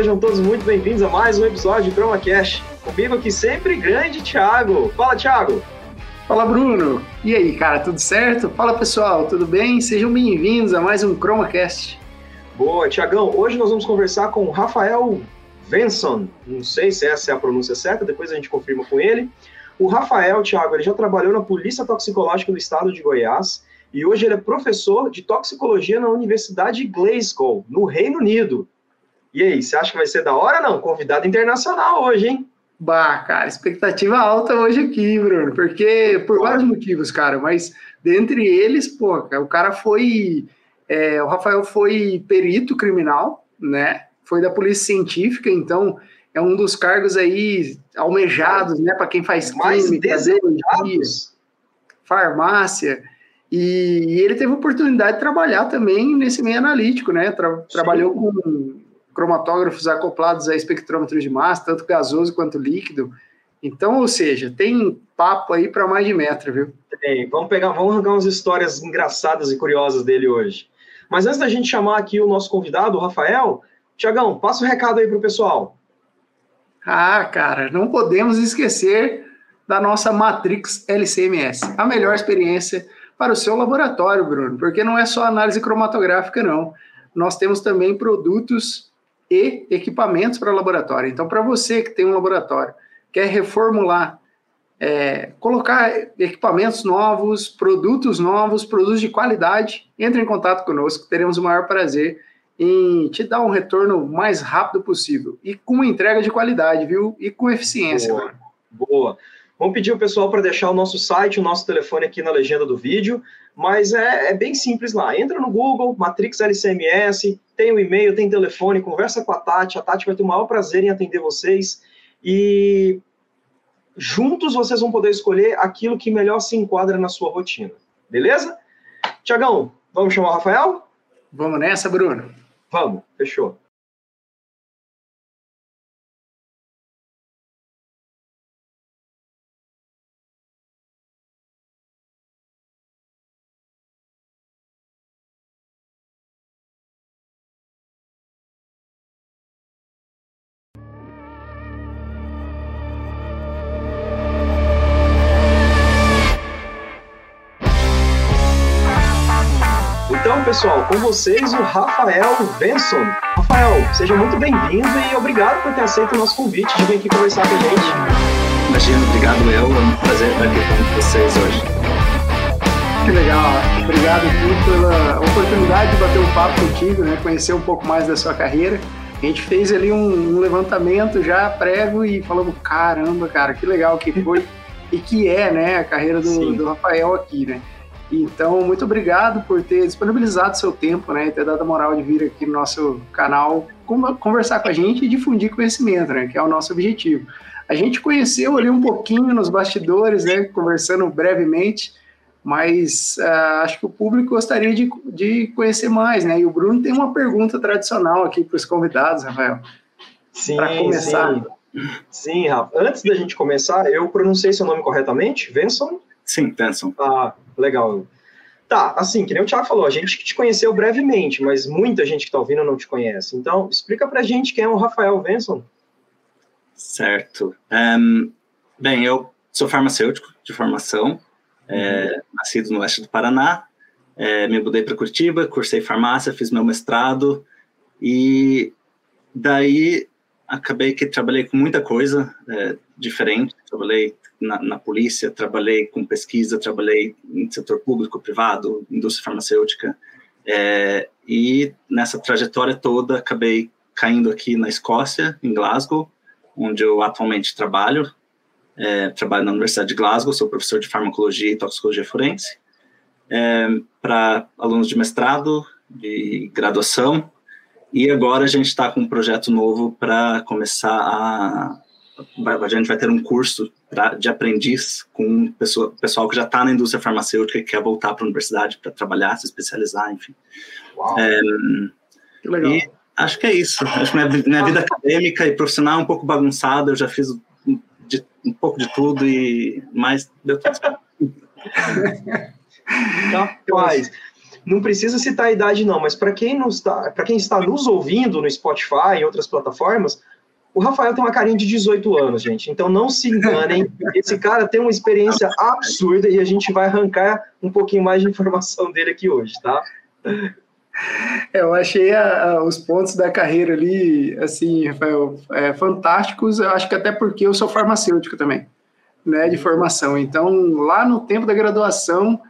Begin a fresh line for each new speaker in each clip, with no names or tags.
sejam todos muito bem-vindos a mais um episódio de ChromaCast. Comigo aqui sempre grande Thiago. Fala, Thiago!
Fala, Bruno! E aí, cara, tudo certo? Fala, pessoal, tudo bem? Sejam bem-vindos a mais um ChromaCast.
Boa, Tiagão. Hoje nós vamos conversar com o Rafael Venson. Não sei se essa é a pronúncia certa, depois a gente confirma com ele. O Rafael, Thiago, ele já trabalhou na Polícia Toxicológica do Estado de Goiás e hoje ele é professor de toxicologia na Universidade de Glasgow, no Reino Unido. E aí, você acha que vai ser da hora não? Convidado internacional hoje, hein?
Bah, cara, expectativa alta hoje aqui, Bruno, porque por vários motivos, cara, mas dentre eles, pô, o cara foi. É, o Rafael foi perito criminal, né? Foi da polícia científica, então é um dos cargos aí almejados, né, para quem faz
Mais
química,
desejados.
farmácia. E, e, ele teve oportunidade de trabalhar também nesse meio analítico, né? Tra trabalhou com cromatógrafos acoplados a espectrômetros de massa, tanto gasoso quanto líquido. Então, ou seja, tem papo aí para mais de metro, viu?
Tem. Vamos pegar, vamos arrancar umas histórias engraçadas e curiosas dele hoje. Mas antes da gente chamar aqui o nosso convidado, o Rafael, Tiagão, passa o um recado aí para o pessoal.
Ah, cara, não podemos esquecer da nossa Matrix LCMS, a melhor experiência para o seu laboratório, Bruno, porque não é só análise cromatográfica, não. Nós temos também produtos e equipamentos para laboratório. Então, para você que tem um laboratório, quer reformular, é, colocar equipamentos novos, produtos novos, produtos de qualidade, entre em contato conosco, teremos o maior prazer em te dar um retorno mais rápido possível e com entrega de qualidade, viu? E com eficiência.
Boa. Boa. Vamos pedir o pessoal para deixar o nosso site, o nosso telefone aqui na legenda do vídeo, mas é, é, bem simples lá. Entra no Google, Matrix LCMS, tem o um e-mail, tem telefone, conversa com a Tati, a Tati vai ter o maior prazer em atender vocês e juntos vocês vão poder escolher aquilo que melhor se enquadra na sua rotina. Beleza? Tiagão, vamos chamar o Rafael?
Vamos nessa, Bruno.
Vamos, fechou. Com vocês o Rafael Benson. Rafael, seja muito bem-vindo e obrigado por ter aceito o nosso convite de vir aqui conversar com a gente.
Imagina, obrigado eu, é um prazer estar aqui com vocês hoje.
Que legal, obrigado aqui pela oportunidade de bater um papo contigo, né? conhecer um pouco mais da sua carreira. A gente fez ali um, um levantamento já prévio e falamos, caramba, cara, que legal que foi e que é, né, a carreira do, do Rafael aqui, né? Então, muito obrigado por ter disponibilizado seu tempo, né, e ter dado a moral de vir aqui no nosso canal conversar com a gente e difundir conhecimento, né, que é o nosso objetivo. A gente conheceu ali um pouquinho nos bastidores, né, conversando brevemente, mas uh, acho que o público gostaria de, de conhecer mais, né? E o Bruno tem uma pergunta tradicional aqui para os convidados, Rafael.
Sim, para começar. Sim. sim, Rafa. Antes da gente começar, eu pronunciei seu nome corretamente? Venson?
Sim, Venson.
Ah, legal. Tá, assim, que nem o Thiago falou, a gente te conheceu brevemente, mas muita gente que está ouvindo não te conhece. Então, explica pra gente quem é o Rafael Venson.
Certo. Um, bem, eu sou farmacêutico de formação, é, uhum. é, nascido no oeste do Paraná, é, me mudei para Curitiba, cursei farmácia, fiz meu mestrado e daí acabei que trabalhei com muita coisa é, diferente. Trabalhei na, na, polícia, trabalhei com pesquisa, trabalhei em setor público, privado, indústria farmacêutica. É, e nessa trajetória toda acabei caindo aqui na Escócia, em Glasgow, onde eu atualmente trabalho. É, trabalho na Universidade de Glasgow, sou professor de farmacologia e toxicologia forense. É, para alunos de mestrado, de graduação, e agora a gente está com um projeto novo para começar a. A gente vai ter um curso pra, de aprendiz com pessoa, pessoal que já está na indústria farmacêutica e quer voltar para a universidade para trabalhar, se especializar, enfim. É, que legal. E acho que é isso. Acho que minha, minha vida acadêmica e profissional é um pouco bagunçada, eu já fiz um, de, um pouco de tudo, e mas deu tudo certo.
Capaz. não precisa citar a idade não, mas para quem, está, quem está nos ouvindo no Spotify e outras plataformas, o Rafael tem uma carinha de 18 anos, gente. Então não se enganem. Esse cara tem uma experiência absurda e a gente vai arrancar um pouquinho mais de informação dele aqui hoje, tá?
É, eu achei a, a, os pontos da carreira ali, assim, Rafael, é, fantásticos. Eu acho que até porque eu sou farmacêutico também, né, de formação. Então, lá no tempo da graduação,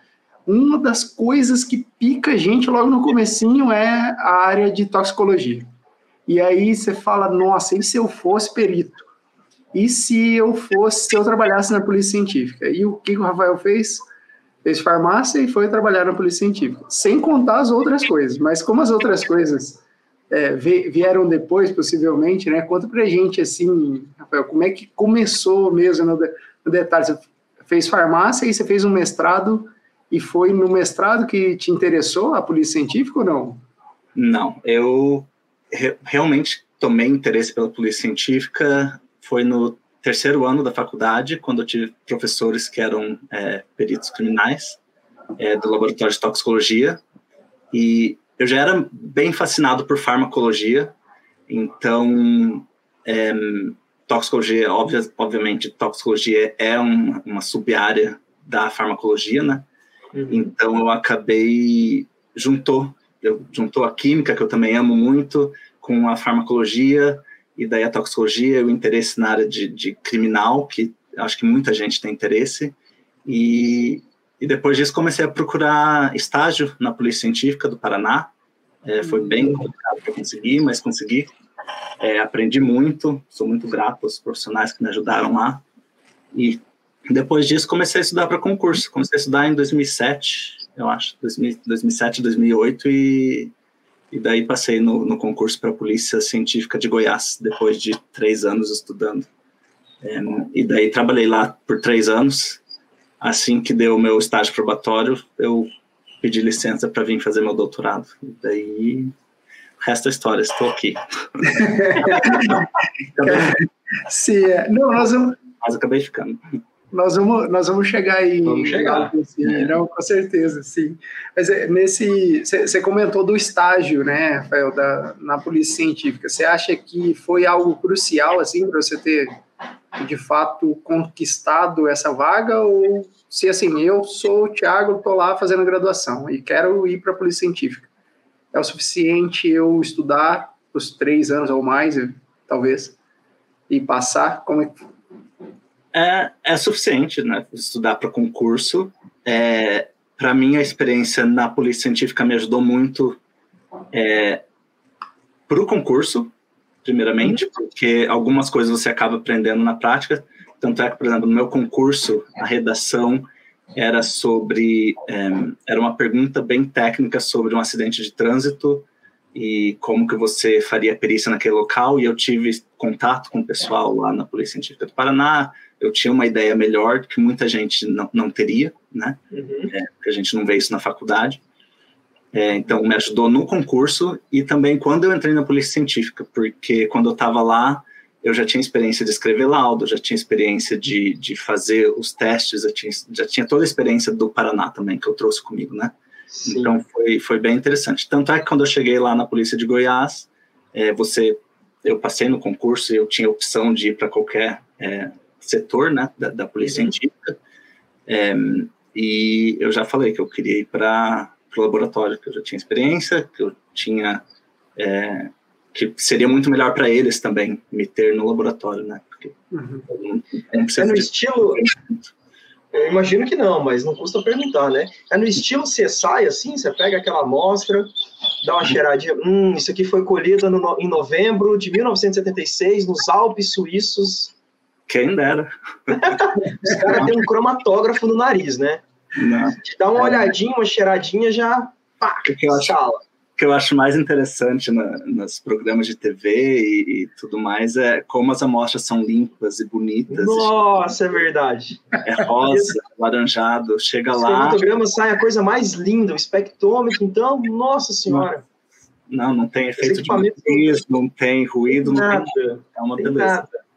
uma das coisas que pica a gente logo no comecinho é a área de toxicologia. E aí você fala, nossa, e se eu fosse perito? E se eu fosse, se eu trabalhasse na polícia científica? E o que o Rafael fez? Fez farmácia e foi trabalhar na polícia científica. Sem contar as outras coisas. Mas como as outras coisas é, vieram depois, possivelmente, né? Conta pra gente, assim, Rafael, como é que começou mesmo no, no detalhe? Você fez farmácia e você fez um mestrado e foi no mestrado que te interessou a polícia científica ou não?
Não, eu re realmente tomei interesse pela polícia científica foi no terceiro ano da faculdade, quando eu tive professores que eram é, peritos criminais é, do laboratório de toxicologia, e eu já era bem fascinado por farmacologia, então é, toxicologia, obvia, obviamente, toxicologia é um, uma sub-área da farmacologia, né? Uhum. Então eu acabei juntou, eu juntou a química que eu também amo muito com a farmacologia e daí a toxicologia, o interesse na área de, de criminal, que acho que muita gente tem interesse, e, e depois disso comecei a procurar estágio na Polícia Científica do Paraná, é, foi bem complicado para conseguir, mas consegui, é, aprendi muito, sou muito grato aos profissionais que me ajudaram lá, e depois disso comecei a estudar para concurso, comecei a estudar em 2007, eu acho, 2007, 2008, e e daí passei no, no concurso para a Polícia Científica de Goiás, depois de três anos estudando. É, e daí trabalhei lá por três anos. Assim que deu o meu estágio probatório, eu pedi licença para vir fazer meu doutorado. E daí, resta a história, estou aqui.
Sim, é. não, nós vamos...
Mas acabei ficando
nós vamos, nós vamos chegar aí.
Vamos chegar.
Assim, é. não, com certeza, sim. Mas é, nesse. Você comentou do estágio, né, Rafael, da, na polícia científica. Você acha que foi algo crucial, assim, para você ter, de fato, conquistado essa vaga? Ou se, assim, eu sou o Thiago, estou lá fazendo graduação e quero ir para a polícia científica? É o suficiente eu estudar os três anos ou mais, talvez, e passar? Como é que
é, é suficiente, né? Estudar para concurso. É, para mim, a experiência na polícia científica me ajudou muito é, para o concurso, primeiramente, porque algumas coisas você acaba aprendendo na prática. Tanto é que, por exemplo, no meu concurso, a redação era sobre. É, era uma pergunta bem técnica sobre um acidente de trânsito e como que você faria perícia naquele local e eu tive contato com o pessoal lá na Polícia Científica do Paraná, eu tinha uma ideia melhor que muita gente não, não teria, né? Uhum. É, porque a gente não vê isso na faculdade. É, então, me ajudou no concurso e também quando eu entrei na Polícia Científica, porque quando eu estava lá, eu já tinha experiência de escrever laudo, já tinha experiência de, de fazer os testes, já tinha, já tinha toda a experiência do Paraná também, que eu trouxe comigo, né? Sim. Então, foi, foi bem interessante. Tanto é que quando eu cheguei lá na Polícia de Goiás, é, você, eu passei no concurso e eu tinha opção de ir para qualquer é, setor né, da, da polícia uhum. científica. É, e eu já falei que eu queria ir para o laboratório, que eu já tinha experiência, que eu tinha. É, que seria muito melhor para eles também me ter no laboratório, né? Porque
uhum. não, não é no estilo. Eu imagino que não, mas não custa perguntar, né? É no estilo CSI, assim, você pega aquela amostra, dá uma cheiradinha, hum, isso aqui foi colhida no, em novembro de 1976 nos Alpes Suíços
quem dera.
Os caras têm um cromatógrafo no nariz, né? Não. Te dá uma é. olhadinha, uma cheiradinha, já pá,
que eu acho, que eu acho mais interessante na, nos programas de TV e, e, tudo mais é como as amostras são limpas e bonitas.
Nossa, é verdade.
É rosa, laranjado, chega Os lá.
O fotograma sai a coisa mais linda, o espectrômetro, então, nossa senhora.
Não, não tem efeito de luz, não tem ruído, não tem, é uma beleza. Nada.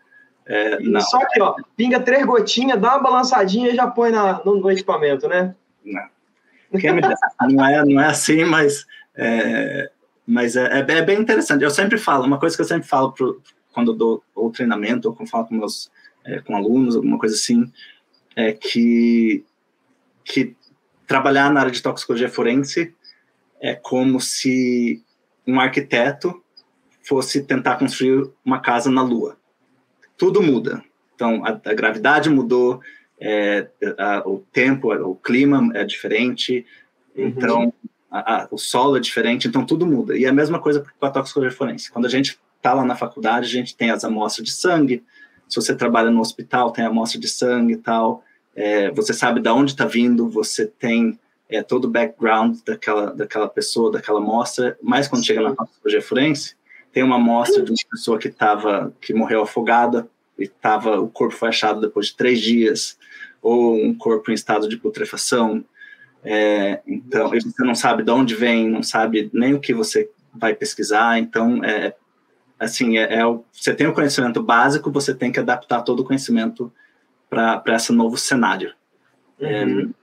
É, Só que, ó, pinga três gotinhas, dá uma balançadinha e já põe na, no, no equipamento, né?
Não. Não, é, não é assim, mas, é, mas é, é, bem interessante. Eu sempre falo, uma coisa que eu sempre falo pro, quando eu dou ou treinamento, ou quando falo com meus é, com alunos, alguma coisa assim, é que, que trabalhar na área de toxicologia forense é como se um arquiteto fosse tentar construir uma casa na Lua. Tudo muda. Então, a, a gravidade mudou, é, a, o tempo, o clima é diferente, uhum. então a, o solo é diferente, então tudo muda. E é a mesma coisa com a toxicologia forense. Quando a gente está lá na faculdade, a gente tem as amostras de sangue, se você trabalha no hospital, tem amostra de sangue e tal, é, você sabe de onde está vindo, você tem é, todo o background daquela, daquela pessoa, daquela amostra, mas quando Sim. chega na toxicologia forense, tem uma amostra de uma pessoa que tava, que morreu afogada e tava, o corpo foi achado depois de três dias, ou um corpo em estado de putrefação, é, então você não sabe de onde vem, não sabe nem o que você vai pesquisar, então é assim é, é você tem o conhecimento básico, você tem que adaptar todo o conhecimento para esse novo cenário. Uhum. É,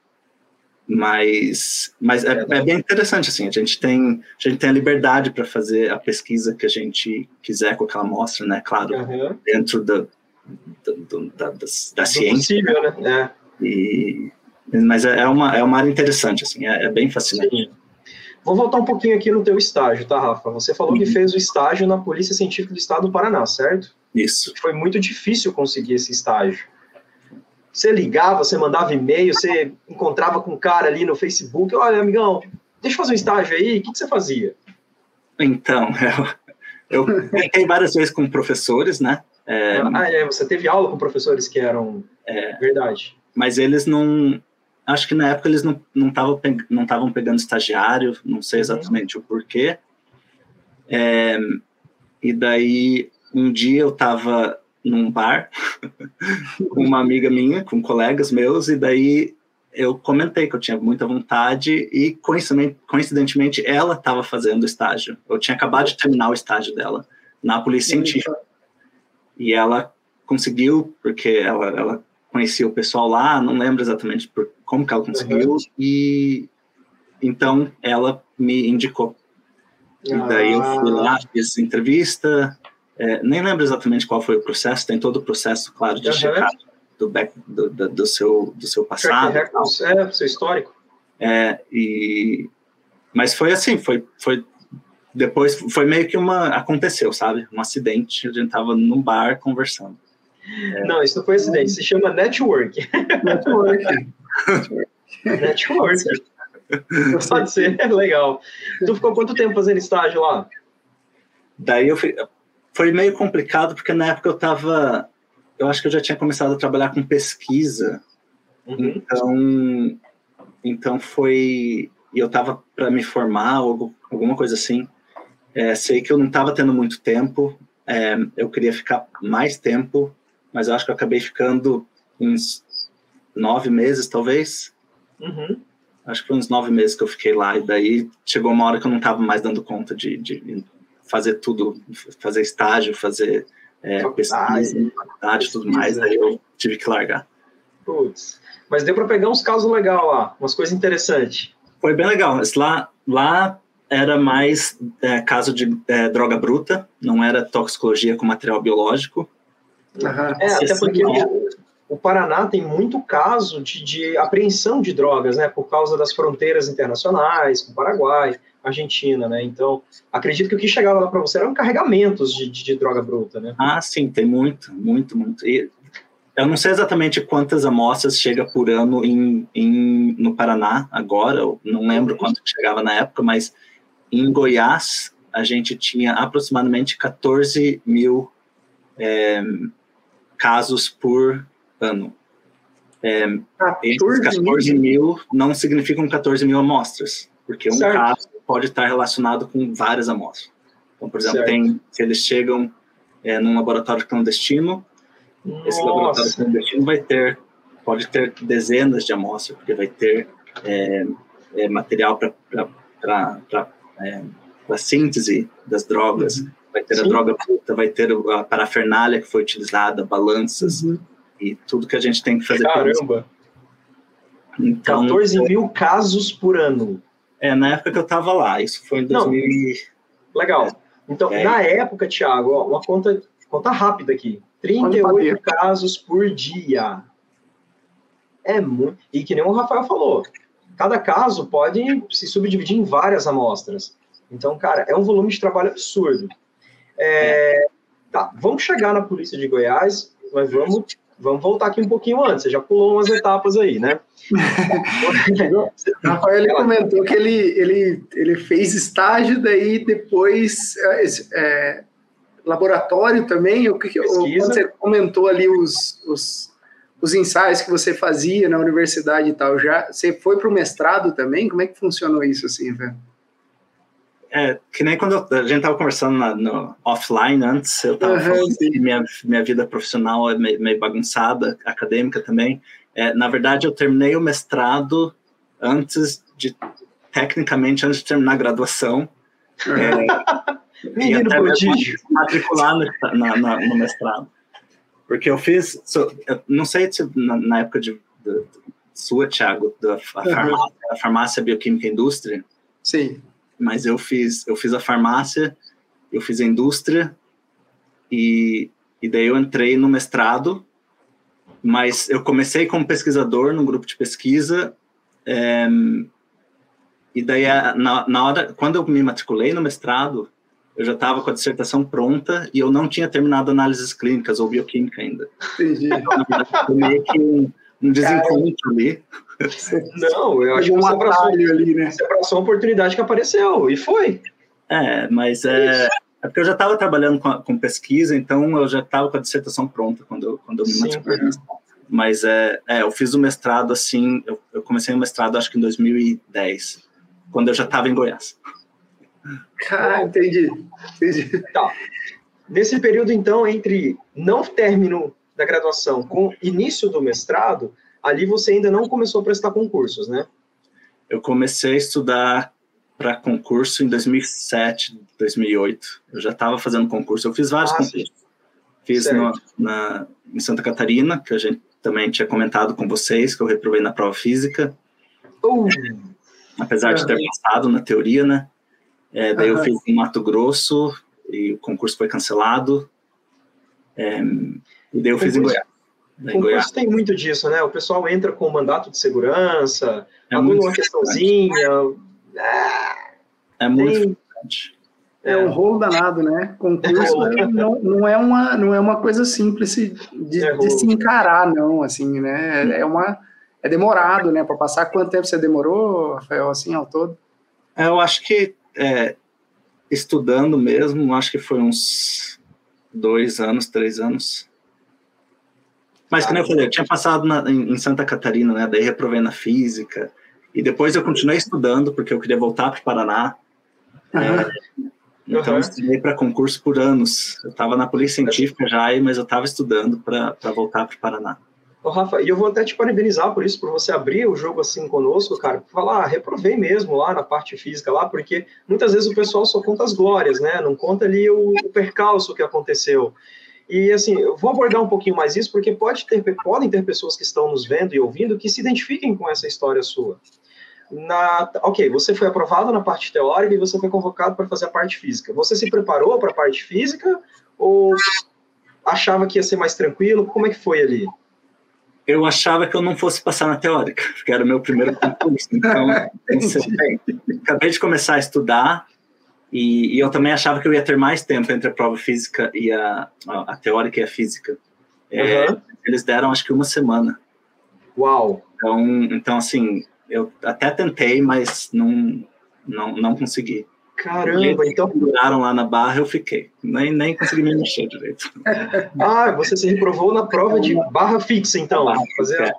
mas mas é, é, bem interessante assim a gente tem a gente tem a liberdade para fazer a pesquisa que a gente quiser com aquela amostra né claro uhum. dentro da da, da, da, da ciência
possível, né?
É. E, mas é, é uma é uma área interessante assim é, é bem fascinante Sim.
Vou voltar um pouquinho aqui no teu estágio, tá, Rafa? Você falou uhum. que fez o estágio na Polícia Científica do Estado do Paraná, certo?
Isso.
Foi muito difícil conseguir esse estágio. Você ligava, você mandava e-mail, você encontrava com um cara ali no Facebook, olha, amigão, deixa eu fazer um estágio aí, o que, que você fazia?
Então, eu, eu tentei várias vezes com professores, né?
É, ah, é, você teve aula com professores que eram... É, verdade.
Mas eles não... Acho que na época eles não estavam não pegando estagiário, não sei uhum. exatamente uhum. o porquê. É, e daí, um dia eu estava num bar com uma amiga minha, com colegas meus, e daí eu comentei que eu tinha muita vontade e coincidentemente ela estava fazendo estágio. Eu tinha acabado de terminar o estágio dela na polícia científica. E ela conseguiu porque ela, ela conhecia o pessoal lá, não lembro exatamente por, como que ela conseguiu uhum. e então ela me indicou. E daí eu fui lá, fiz entrevista, é, nem lembro exatamente qual foi o processo, tem todo o processo, claro, de uhum. checar do, back, do, do, do, seu, do seu passado.
é, do seu histórico.
É, e, mas foi assim, foi, foi depois, foi meio que uma, aconteceu, sabe? Um acidente, a gente tava num bar conversando.
É, não, isso não foi acidente, se chama network. Network. network. Pode ser, legal. Tu ficou quanto tempo fazendo estágio lá?
Daí eu fui, foi meio complicado, porque na época eu estava. Eu acho que eu já tinha começado a trabalhar com pesquisa. Uhum. Então, então foi. E eu estava para me formar, ou alguma coisa assim. É, sei que eu não estava tendo muito tempo. É, eu queria ficar mais tempo, mas eu acho que eu acabei ficando uns nove meses, talvez.
Uhum.
Acho que foi uns nove meses que eu fiquei lá. E daí chegou uma hora que eu não estava mais dando conta de, de fazer tudo, fazer estágio, fazer é, pesquisa, faculdade tudo mais, aí eu tive que largar.
Putz, mas deu para pegar uns casos legais lá, umas coisas interessantes.
Foi bem legal, mas lá, lá era mais é, caso de é, droga bruta, não era toxicologia com material biológico.
Uhum. É, até porque o, o Paraná tem muito caso de, de apreensão de drogas, né, por causa das fronteiras internacionais com o Paraguai. Argentina, né? Então, acredito que o que chegava lá para você eram carregamentos de, de, de, droga bruta, né?
Ah, sim, tem muito, muito, muito. E eu não sei exatamente quantas amostras chega por ano em, em, no Paraná agora, eu não lembro quanto chegava na época, mas em Goiás a gente tinha aproximadamente 14 mil é, casos por ano. É, 14 esses 14 mil não significam 14 mil amostras, porque um certo. caso pode estar relacionado com várias amostras. Então, por exemplo, tem, se eles chegam é, num laboratório clandestino, Nossa. esse laboratório clandestino vai ter, pode ter dezenas de amostras, porque vai ter é, é, material para é, a síntese das drogas, uhum. vai ter Sim. a droga bruta, vai ter a parafernália que foi utilizada, balanças uhum. e tudo que a gente tem que fazer.
Caramba! Então, 14 mil casos por ano.
É, na época que eu estava lá, isso foi em 2000
Não, Legal. Então, é. na época, Thiago, uma conta, conta rápida aqui. 38 casos por dia. É muito. E que nem o Rafael falou, cada caso pode se subdividir em várias amostras. Então, cara, é um volume de trabalho absurdo. É, tá, vamos chegar na polícia de Goiás, mas vamos, vamos voltar aqui um pouquinho antes. Você já pulou umas etapas aí, né?
Rafael ele comentou que ele, ele, ele fez estágio, daí depois é, é laboratório também. O que, você comentou ali os, os, os ensaios que você fazia na universidade e tal, já você foi para o mestrado também? Como é que funcionou isso assim, velho?
É, que nem quando a gente estava conversando na, no offline antes, eu estava uhum, falando que minha, minha vida profissional é meio, meio bagunçada, acadêmica também. É, na verdade, eu terminei o mestrado antes de, tecnicamente, antes de terminar a graduação. É,
Menino prodígio.
Matricular no, na, na, no mestrado. Porque eu fiz, so, eu não sei se na, na época de, de, de, sua, Thiago, da farmácia, a farmácia bioquímica e indústria.
Sim
mas eu fiz eu fiz a farmácia, eu fiz a indústria e, e daí eu entrei no mestrado, mas eu comecei como pesquisador num grupo de pesquisa é, e daí na, na hora quando eu me matriculei no mestrado eu já estava com a dissertação pronta e eu não tinha terminado análises clínicas ou bioquímica ainda.
Entendi. Então,
foi meio que um, um desencontro ali.
Não, eu acho que você abraçou, ali, né? você abraçou uma oportunidade que apareceu, e foi.
É, mas é, é porque eu já estava trabalhando com, com, pesquisa, então eu já estava com a dissertação pronta quando eu, quando eu me matriculei. Mas é, é, eu fiz o mestrado assim, eu, eu comecei o mestrado acho que em 2010, quando eu já estava em Goiás.
Ah, entendi. entendi.
Tá. Nesse período, então, entre não término da graduação com início do mestrado, ali você ainda não começou a prestar concursos, né?
Eu comecei a estudar para concurso em 2007, 2008. Eu já estava fazendo concurso. Eu fiz vários ah, concursos. Sim. Fiz no, na, em Santa Catarina, que a gente também tinha comentado com vocês, que eu reprovei na prova física.
Uh,
Apesar de ter passado na teoria, né? É, daí eu fiz em Mato Grosso e o concurso foi cancelado. É, e daí eu fiz em Goiás.
O concurso tem muito disso, né? O pessoal entra com o mandato de segurança, é uma questãozinha.
É, é muito importante.
É um rolo danado, né? Concurso é, não, não, é uma, não é uma coisa simples de, é de se encarar, não, assim, né? É uma é demorado, né? Para passar quanto tempo você demorou, Rafael, assim, ao todo?
É, eu acho que é, estudando mesmo, acho que foi uns dois anos, três anos. Mas, como eu falei, eu tinha passado na, em, Santa Catarina, né? Daí reprovei na física. E depois eu continuei estudando, porque eu queria voltar para o Paraná. Uhum. É, então, uhum. eu estudei para concurso por anos. Eu estava na Polícia Científica já, mas eu estava estudando para voltar para o Paraná.
Ô, Rafa, e eu vou até te parabenizar por isso, por você abrir o jogo assim conosco, cara. Falar, ah, reprovei mesmo lá na parte física lá, porque muitas vezes o pessoal só conta as glórias, né? Não conta ali o, o percalço que aconteceu. E assim, eu vou abordar um pouquinho mais isso, porque pode ter, podem ter pessoas que estão nos vendo e ouvindo que se identifiquem com essa história sua. Na, ok, você foi aprovado na parte teórica e você foi convocado para fazer a parte física. Você se preparou para a parte física ou achava que ia ser mais tranquilo? Como é que foi ali?
Eu achava que eu não fosse passar na teórica, porque era o meu primeiro concurso. Então, pensei, acabei de começar a estudar, e, e, eu também achava que eu ia ter mais tempo entre a prova física e a, a, a teórica e a física. É, uhum. Eles deram, acho que uma semana.
Uau!
Então, então assim, eu até tentei, mas não, não, não consegui.
Caramba, então.
Duraram lá na barra, eu fiquei. Nem, nem consegui me mexer direito.
ah, você se reprovou na prova de barra fixa, então. Barra fazer... É.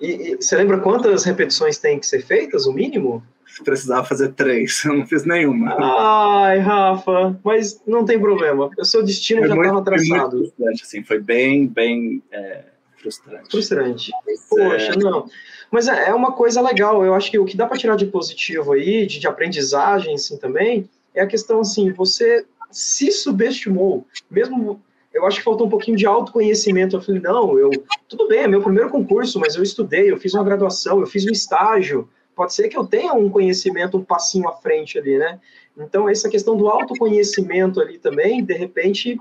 E, e, você lembra quantas repetições tem que ser feitas, o mínimo?
Precisava fazer três, eu não fiz nenhuma.
Ai, Rafa, mas não tem problema, o seu destino foi já estava traçado. Foi muito
frustrante, assim, foi bem, bem é, frustrante.
Frustrante. Mas, Poxa, é... não. Mas é, é uma coisa legal, eu acho que o que dá para tirar de positivo aí, de, de aprendizagem, assim, também, é a questão, assim, você se subestimou, mesmo eu acho que faltou um pouquinho de autoconhecimento. Eu falei, não, eu, tudo bem, é meu primeiro concurso, mas eu estudei, eu fiz uma graduação, eu fiz um estágio. Pode ser que eu tenha um conhecimento um passinho à frente ali, né? Então, essa questão do autoconhecimento ali também, de repente,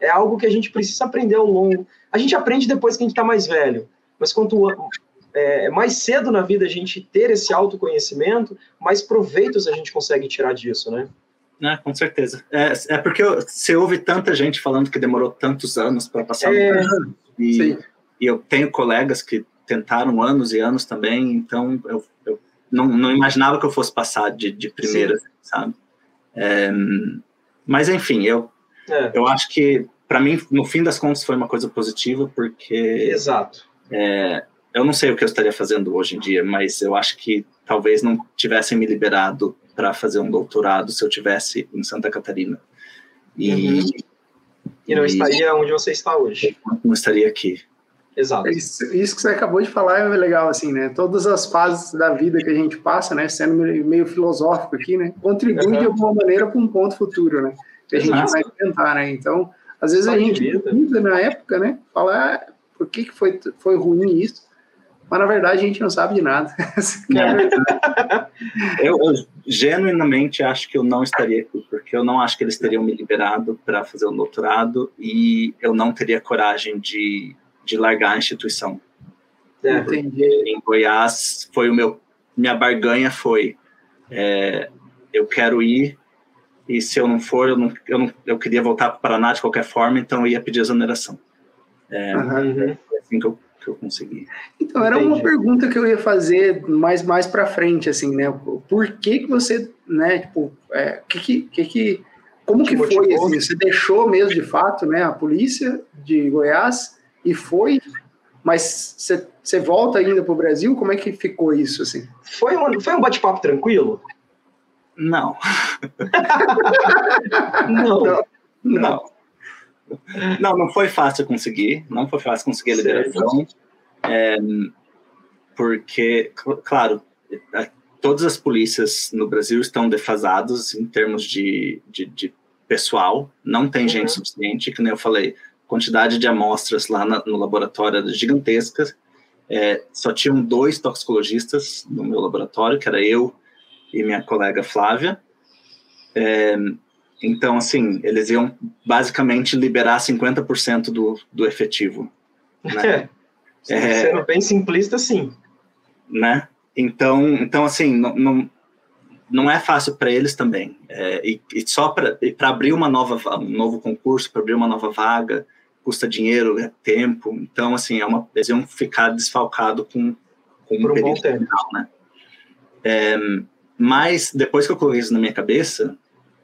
é algo que a gente precisa aprender ao longo. A gente aprende depois que a gente está mais velho, mas quanto é, mais cedo na vida a gente ter esse autoconhecimento, mais proveitos a gente consegue tirar disso, né?
É, com certeza. É, é porque você ouve tanta gente falando que demorou tantos anos para passar é, e, e, eu tenho colegas que tentaram anos e anos também, então eu não, não, imaginava que eu fosse passar de, de primeira, sim. sabe? É, mas enfim, eu, é. eu acho que para mim, no fim das contas, foi uma coisa positiva, porque.
Exato.
É, eu não sei o que eu estaria fazendo hoje em dia, mas eu acho que talvez não tivessem me liberado para fazer um doutorado se eu tivesse em Santa Catarina.
E, uhum. e não e, estaria onde você está hoje.
Não estaria aqui.
Exato.
Isso, isso, que você acabou de falar é legal, assim, né? Todas as fases da vida que a gente passa, né? Sendo meio filosófico aqui, né? Contribui uhum. de alguma maneira para um ponto futuro, né? Que a gente Exato. vai tentar, né? Então, às vezes Só a gente vida na época, né? Falar ah, por que, que foi, foi ruim isso, mas na verdade a gente não sabe de nada.
É eu, eu, genuinamente acho que eu não estaria aqui, porque eu não acho que eles teriam me liberado para fazer o doutorado e eu não teria coragem de, de largar a instituição.
É, entendi.
Em Goiás foi o meu minha barganha foi é, eu quero ir e se eu não for eu não eu, não, eu queria voltar para o Paraná de qualquer forma então eu ia pedir exoneração é, uhum. assim que eu que eu consegui.
Então, era Entendi. uma pergunta que eu ia fazer mais, mais para frente, assim, né? Por que que você, né, tipo, é, que, que, que, como que, que foi, assim, você deixou mesmo, de fato, né, a polícia de Goiás e foi, mas você, volta ainda para o Brasil, como é que ficou isso, assim?
Foi um, foi um bate-papo tranquilo?
Não.
não. não.
não. Não, não foi fácil conseguir, não foi fácil conseguir a liberação, é, porque, claro, todas as polícias no Brasil estão defasadas em termos de, de, de pessoal, não tem uhum. gente suficiente, que nem eu falei, quantidade de amostras lá na, no laboratório era gigantesca, é, só tinham dois toxicologistas no meu laboratório, que era eu e minha colega Flávia, é, então, assim, eles iam basicamente liberar 50% do, do efetivo. Né?
é, sendo bem simplista, sim.
Né? Então, então assim, não, não, não é fácil para eles também. É, e, e, só para abrir uma nova, um novo concurso, para abrir uma nova vaga, custa dinheiro, é tempo. Então, assim, é uma, eles iam ficar desfalcados com, com
um, um tempo. Final,
né? É, mas depois que eu coloquei isso na minha cabeça,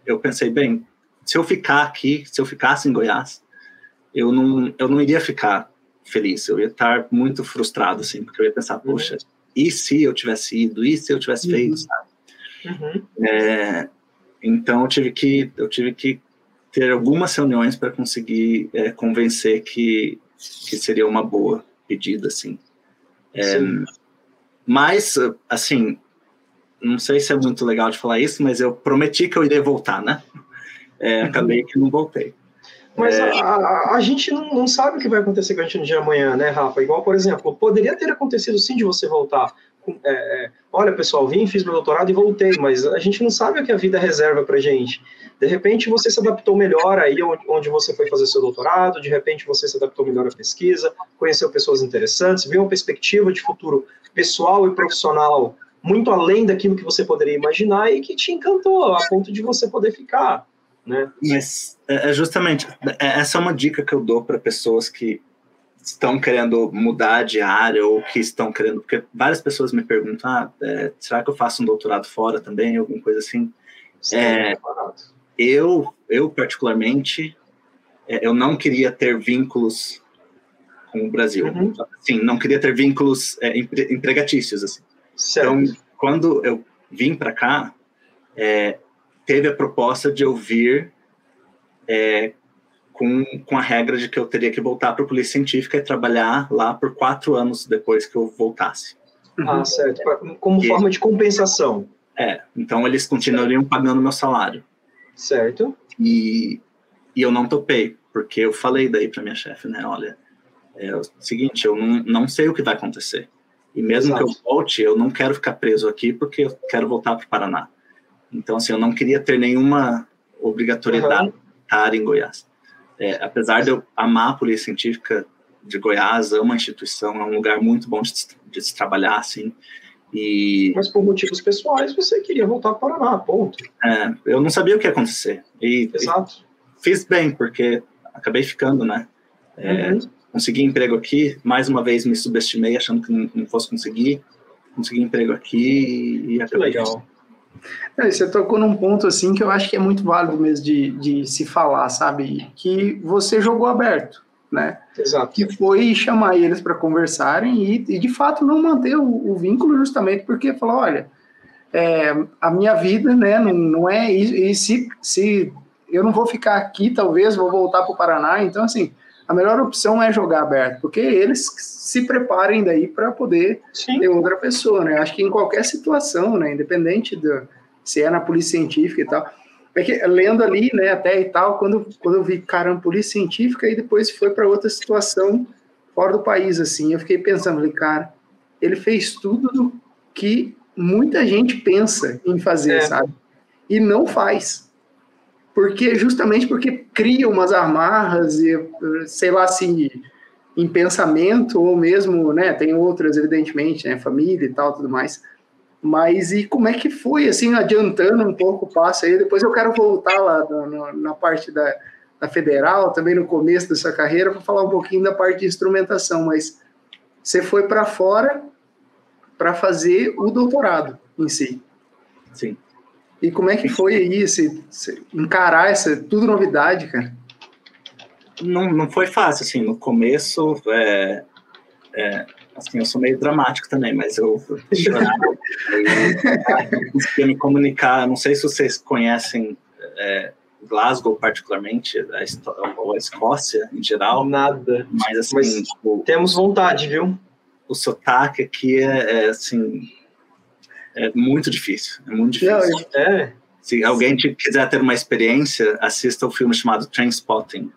eu pensei, bem, se eu ficar aqui, se eu ficasse em Goiás, eu não, eu não iria ficar feliz, eu ia estar muito frustrado, assim, porque eu ia pensar, uhum. poxa, e se eu tivesse ido, e se eu tivesse uhum. feito, sabe? Uhum. É, então eu tive que, eu tive que ter algumas reuniões para conseguir é, convencer que, que seria uma boa pedida, assim. É, mas, assim, não sei se é muito legal de falar isso, mas eu prometi que eu iria voltar, né? É, uhum. acabei que não voltei.
Mas é... a, a, a, gente não, não, sabe o que vai acontecer com a gente no dia de amanhã, né, Rafa? Igual, por exemplo, poderia ter acontecido sim de você voltar. É, é, olha, pessoal, vim, fiz meu doutorado e voltei, mas a gente não sabe o que a vida reserva pra gente. De repente você se adaptou melhor aí onde, onde você foi fazer seu doutorado, de repente você se adaptou melhor à pesquisa, conheceu pessoas interessantes, viu uma perspectiva de futuro pessoal e profissional muito além daquilo que você poderia imaginar e que te encantou a ponto de você poder ficar, né?
Mas é, é justamente é, essa é uma dica que eu dou para pessoas que estão querendo mudar de área ou que estão querendo, porque várias pessoas me perguntam, ah, é, será que eu faço um doutorado fora também, alguma coisa assim? Sim, é, eu, eu particularmente, é, eu não queria ter vínculos com o Brasil, uhum. assim, não queria ter vínculos é, empregatícios, assim. Certo. Então, quando eu vim para cá, é, teve a proposta de eu vir é, com, com a regra de que eu teria que voltar para a polícia científica e trabalhar lá por quatro anos depois que eu voltasse.
Ah, certo. Como e, forma de compensação.
É, então eles continuariam pagando meu salário.
Certo.
E, e eu não topei, porque eu falei daí para minha chefe, né? Olha, é o seguinte, eu não, não sei o que vai acontecer. E mesmo Exato. que eu volte, eu não quero ficar preso aqui porque eu quero voltar para o Paraná. Então, assim, eu não queria ter nenhuma obrigatoriedade uhum. de estar em Goiás. É, apesar de eu amar a Polícia Científica de Goiás, amo a instituição, é um lugar muito bom de, de se trabalhar, assim. E...
Mas por motivos pessoais você queria voltar para o Paraná, ponto.
É, eu não sabia o que ia acontecer. E,
Exato.
E fiz bem, porque acabei ficando, né? É, uhum. Consegui emprego aqui, mais uma vez me subestimei, achando que não, não fosse conseguir. Consegui emprego aqui e, acabei.
legal.
É, você tocou num ponto assim que eu acho que é muito válido mesmo de, de se falar, sabe? Que você jogou aberto né?
Exato.
Que foi chamar eles para conversarem e, e, de fato, não manter o, o, vínculo justamente porque falou, olha, é, a minha vida, né, não, não é isso, e se, se eu não vou ficar aqui, talvez vou voltar para o Paraná, então, assim, a melhor opção é jogar aberto, porque eles se preparem daí para poder Sim. ter outra pessoa, né? Acho que em qualquer situação, né, independente do, se é na polícia científica e tal, é que, lendo ali, né, até e tal, quando, quando eu vi, caramba, polícia científica, e depois foi para outra situação fora do país, assim, eu fiquei pensando, falei, cara, ele fez tudo do que muita gente pensa em fazer, é. sabe? E não faz. Porque, justamente porque cria umas amarras e, sei lá, assim, em pensamento, ou mesmo, né, tem outras, evidentemente, né, família e tal, tudo mais, mas e como é que foi, assim, adiantando um pouco o passo aí? Depois eu quero voltar lá na parte da, da federal, também no começo da sua carreira, para falar um pouquinho da parte de instrumentação. Mas você foi para fora para fazer o doutorado em si.
Sim.
E como é que foi aí esse, encarar essa tudo novidade, cara?
Não, não foi fácil, assim, no começo, é, é, assim, eu sou meio dramático também, mas eu chorava, conseguia me comunicar, não sei se vocês conhecem é, Glasgow particularmente, a, ou a Escócia em geral.
Nada.
Mas assim, mas
tipo, temos vontade, viu?
O sotaque aqui é, é assim, é muito difícil, é muito difícil.
Não, é.
Se alguém quiser ter uma experiência, assista o um filme chamado Trainspotting.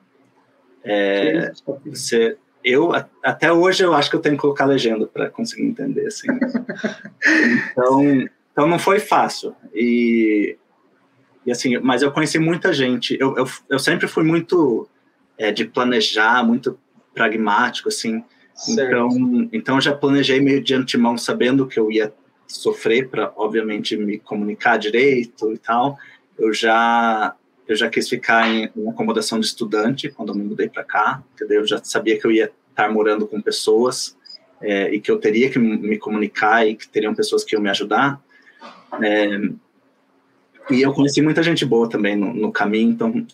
É, você eu até hoje eu acho que eu tenho que colocar legenda para conseguir entender assim. então, então não foi fácil e, e assim, mas eu conheci muita gente. Eu, eu, eu sempre fui muito é, de planejar, muito pragmático assim. Certo. Então, então eu já planejei meio de antemão, sabendo que eu ia sofrer para, obviamente, me comunicar direito e tal. Eu já eu já quis ficar em, em acomodação de estudante quando eu me mudei para cá, porque eu já sabia que eu ia estar morando com pessoas é, e que eu teria que me comunicar e que teriam pessoas que iam me ajudar. É, e eu conheci muita gente boa também no, no caminho, então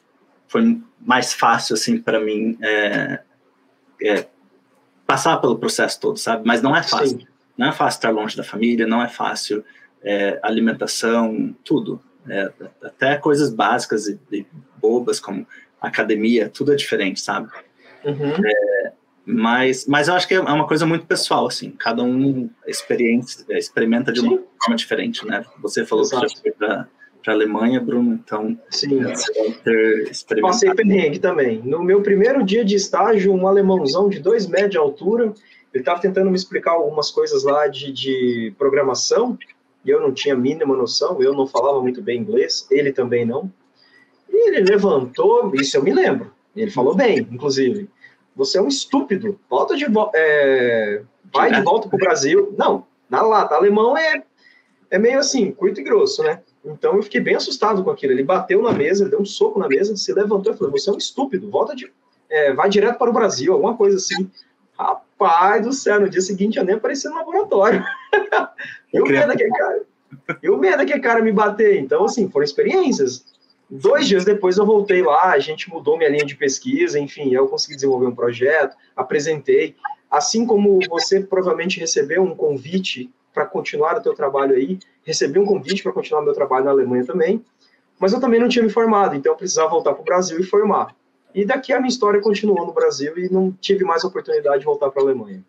foi mais fácil assim para mim é, passar pelo processo todo, sabe? Mas não é fácil. Sim. Não é fácil estar longe da família, não é fácil é, alimentação, tudo. É, até coisas básicas e, e, bobas como academia, tudo é diferente, sabe?
Uhum.
É, mas, mas eu acho que é uma coisa muito pessoal, assim. Cada um experiência, experimenta de uma Sim. forma diferente, né? Você falou Exato. que já foi para para Alemanha, Bruno, então
Sim. Passei perrengue também. No meu primeiro dia de estágio, um alemãozão de dois metros de altura, ele estava tentando me explicar algumas coisas lá de, de programação, e eu não tinha a mínima noção, eu não falava muito bem inglês, ele também não. E ele levantou, isso eu me lembro, ele falou bem, inclusive. Você é um estúpido, volta de é, vai de volta para o Brasil. Não, na lata, alemão é, é meio assim, curto e grosso, né? Então eu fiquei bem assustado com aquilo. Ele bateu na mesa, deu um soco na mesa, se levantou e falou: Você é um estúpido, volta de. É, vai direto para o Brasil, alguma coisa assim. Rapaz do céu, no dia seguinte eu nem apareci no laboratório. eu medo daquele cara. Eu medo daquele cara me bater. Então, assim, foram experiências. Dois dias depois eu voltei lá, a gente mudou minha linha de pesquisa, enfim, eu consegui desenvolver um projeto, apresentei. Assim como você provavelmente recebeu um convite para continuar o teu trabalho aí, recebi um convite para continuar meu trabalho na Alemanha também, mas eu também não tinha me formado, então eu precisava voltar para o Brasil e formar. E daqui a minha história continuou no Brasil e não tive mais oportunidade de voltar para a Alemanha.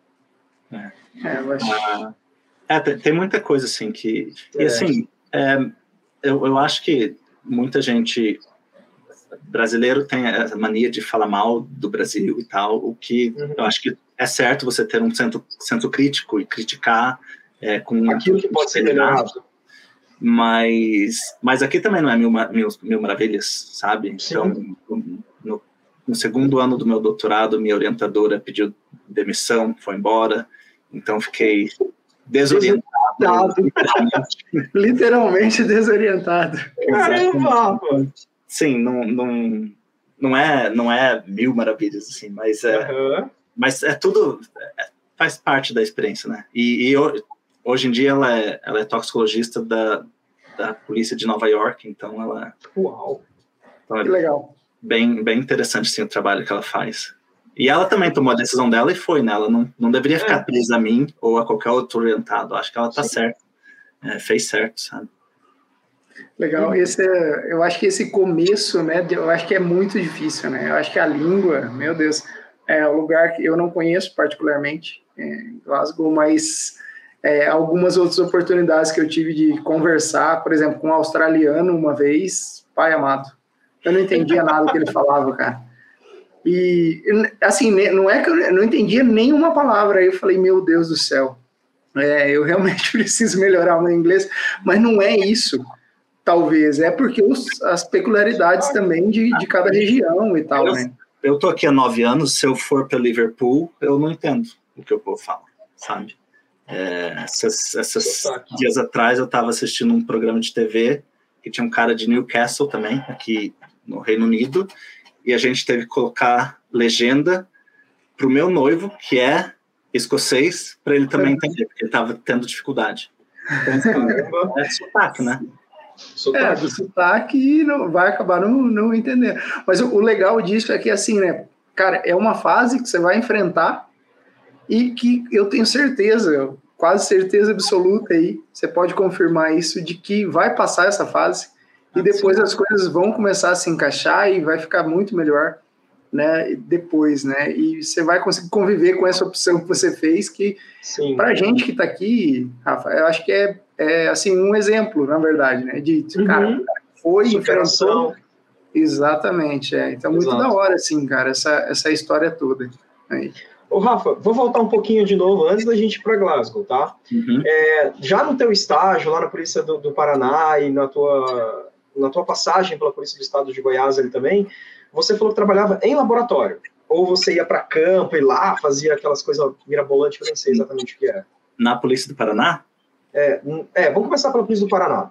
É, é, mas... ah, é tem, tem, muita coisa assim que. É. E assim, é, eu, eu acho que muita gente brasileiro tem a mania de falar mal do Brasil e tal, o que uhum. eu acho que é certo você ter um centro, centro crítico e criticar é, com
aquilo que pode ser melhorado.
Mas, mas aqui também não é mil, mil, mil maravilhas, sabe? Sim. Então, no, segundo ano do meu doutorado, minha orientadora pediu demissão, foi embora, então fiquei desorientado.
Literalmente, literalmente desorientado.
Caramba!
Sim, não, não, não, é, não é mil maravilhas, assim, mas é, uhum. mas é tudo, é, faz parte da experiência, né? E, e hoje em dia ela é, ela é toxicologista da, da polícia de Nova York, então ela...
Uau!
Então é que legal.
Bem, bem interessante, assim, o trabalho que ela faz. E ela também tomou a decisão dela e foi, né? Ela não, não deveria ficar é. presa a mim ou a qualquer outro orientado. Acho que ela tá certa. É, fez certo, sabe?
Legal. Esse é, eu acho que esse começo, né? Eu acho que é muito difícil, né? Eu acho que a língua, meu Deus, é um lugar que eu não conheço particularmente, em Glasgow, mas é, algumas outras oportunidades que eu tive de conversar, por exemplo, com um australiano uma vez, pai amado. Eu não entendia nada que ele falava, cara. E, assim, não é que eu não entendia nenhuma palavra. Aí eu falei, meu Deus do céu, é, eu realmente preciso melhorar o meu inglês, mas não é isso, talvez. É porque os, as peculiaridades também de, de cada região e tal,
eu,
né?
Eu tô aqui há nove anos, se eu for para Liverpool, eu não entendo o que o povo fala, sabe? É, essas, essas dias atrás eu estava assistindo um programa de TV que tinha um cara de Newcastle também, aqui no Reino Unido, e a gente teve que colocar legenda para o meu noivo, que é escocês, para ele também entender, porque ele estava tendo dificuldade. Então, é sotaque, né?
Sotaque. É, do sotaque não, vai acabar não, não entendendo. Mas o, o legal disso é que, assim, né, cara, é uma fase que você vai enfrentar e que eu tenho certeza, quase certeza absoluta aí, você pode confirmar isso, de que vai passar essa fase e depois as coisas vão começar a se encaixar e vai ficar muito melhor, né? Depois, né? E você vai conseguir conviver com essa opção que você fez, que para a gente que está aqui, Rafa, eu acho que é, é assim um exemplo, na verdade, né? De uhum. cara, foi enfrentou. Exatamente, é. Então, muito Exato. da hora, assim, cara, essa, essa história toda. Aí.
Ô, Rafa, vou voltar um pouquinho de novo antes da gente ir para Glasgow, tá? Uhum. É, já no teu estágio lá na Polícia do, do Paraná e na tua na tua passagem pela Polícia do Estado de Goiás ali também, você falou que trabalhava em laboratório. Ou você ia para campo e lá fazia aquelas coisas mirabolantes que eu nem sei exatamente o que era.
Na Polícia do Paraná?
É, é, vamos começar pela Polícia do Paraná.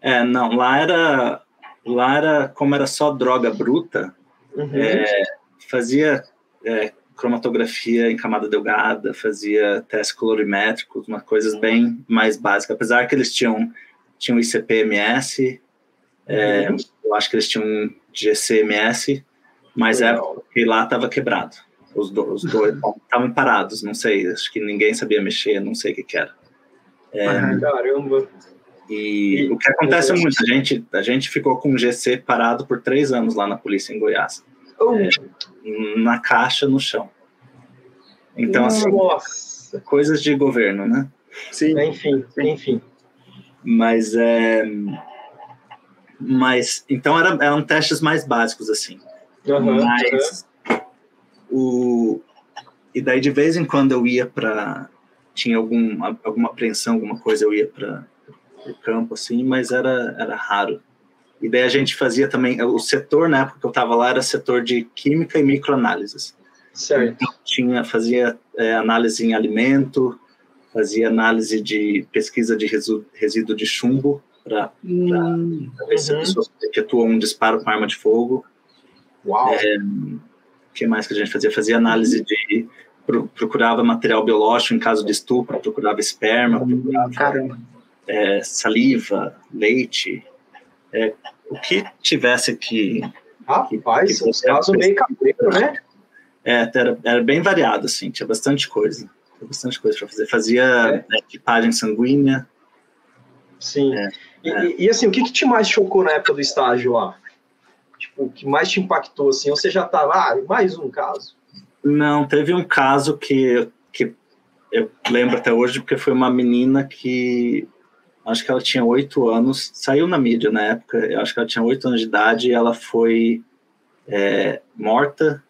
É, não, lá era, lá era como era só droga bruta, uhum. é, fazia é, cromatografia em camada delgada, fazia testes colorimétricos, umas coisas bem mais básicas, apesar que eles tinham, tinham ICP-MS, é, eu acho que eles tinham um GCMS, mas é porque lá estava quebrado. Os, do, os dois estavam parados, não sei, acho que ninguém sabia mexer, não sei o que, que era.
É, Caramba!
E, e o que acontece é muito, a gente, a gente ficou com o GC parado por três anos lá na polícia em Goiás. Oh. É, na caixa, no chão. Então, assim, Nossa. coisas de governo, né?
Sim, enfim, enfim.
Mas é, mas, então era, eram testes mais básicos, assim. Uhum, Mas, uhum. o, e daí de vez em quando eu ia para tinha algum, alguma apreensão, alguma coisa, eu ia para o campo, assim, mas era, era raro. E daí a gente fazia também, o setor, na época que eu estava lá, era setor de química e microanálises.
Certo.
Então, tinha, fazia é, análise em alimento, fazia análise de pesquisa de resíduo de chumbo, para hum, ver se a uhum. pessoa efetua um disparo com arma de fogo.
Uau!
É, o que mais que a gente fazia? Fazia análise de. procurava material biológico em caso de estupro, procurava esperma, hum, procurava é, saliva, leite, é, o que tivesse que.
Rapaz, que, que caso meio cabreiro, né?
É, era, era bem variado, assim, tinha bastante coisa. Tinha bastante coisa para fazer. Fazia é. Equipagem sanguínea.
Sim. É. E, e, assim, o que, que te mais chocou na época do estágio lá? Tipo, o que mais te impactou, assim? Ou você já estava, ah, mais um caso?
Não, teve um caso que, que eu lembro até hoje, porque foi uma menina que acho que ela tinha oito anos, saiu na mídia na época, eu acho que ela tinha oito anos de idade e ela foi é, morta,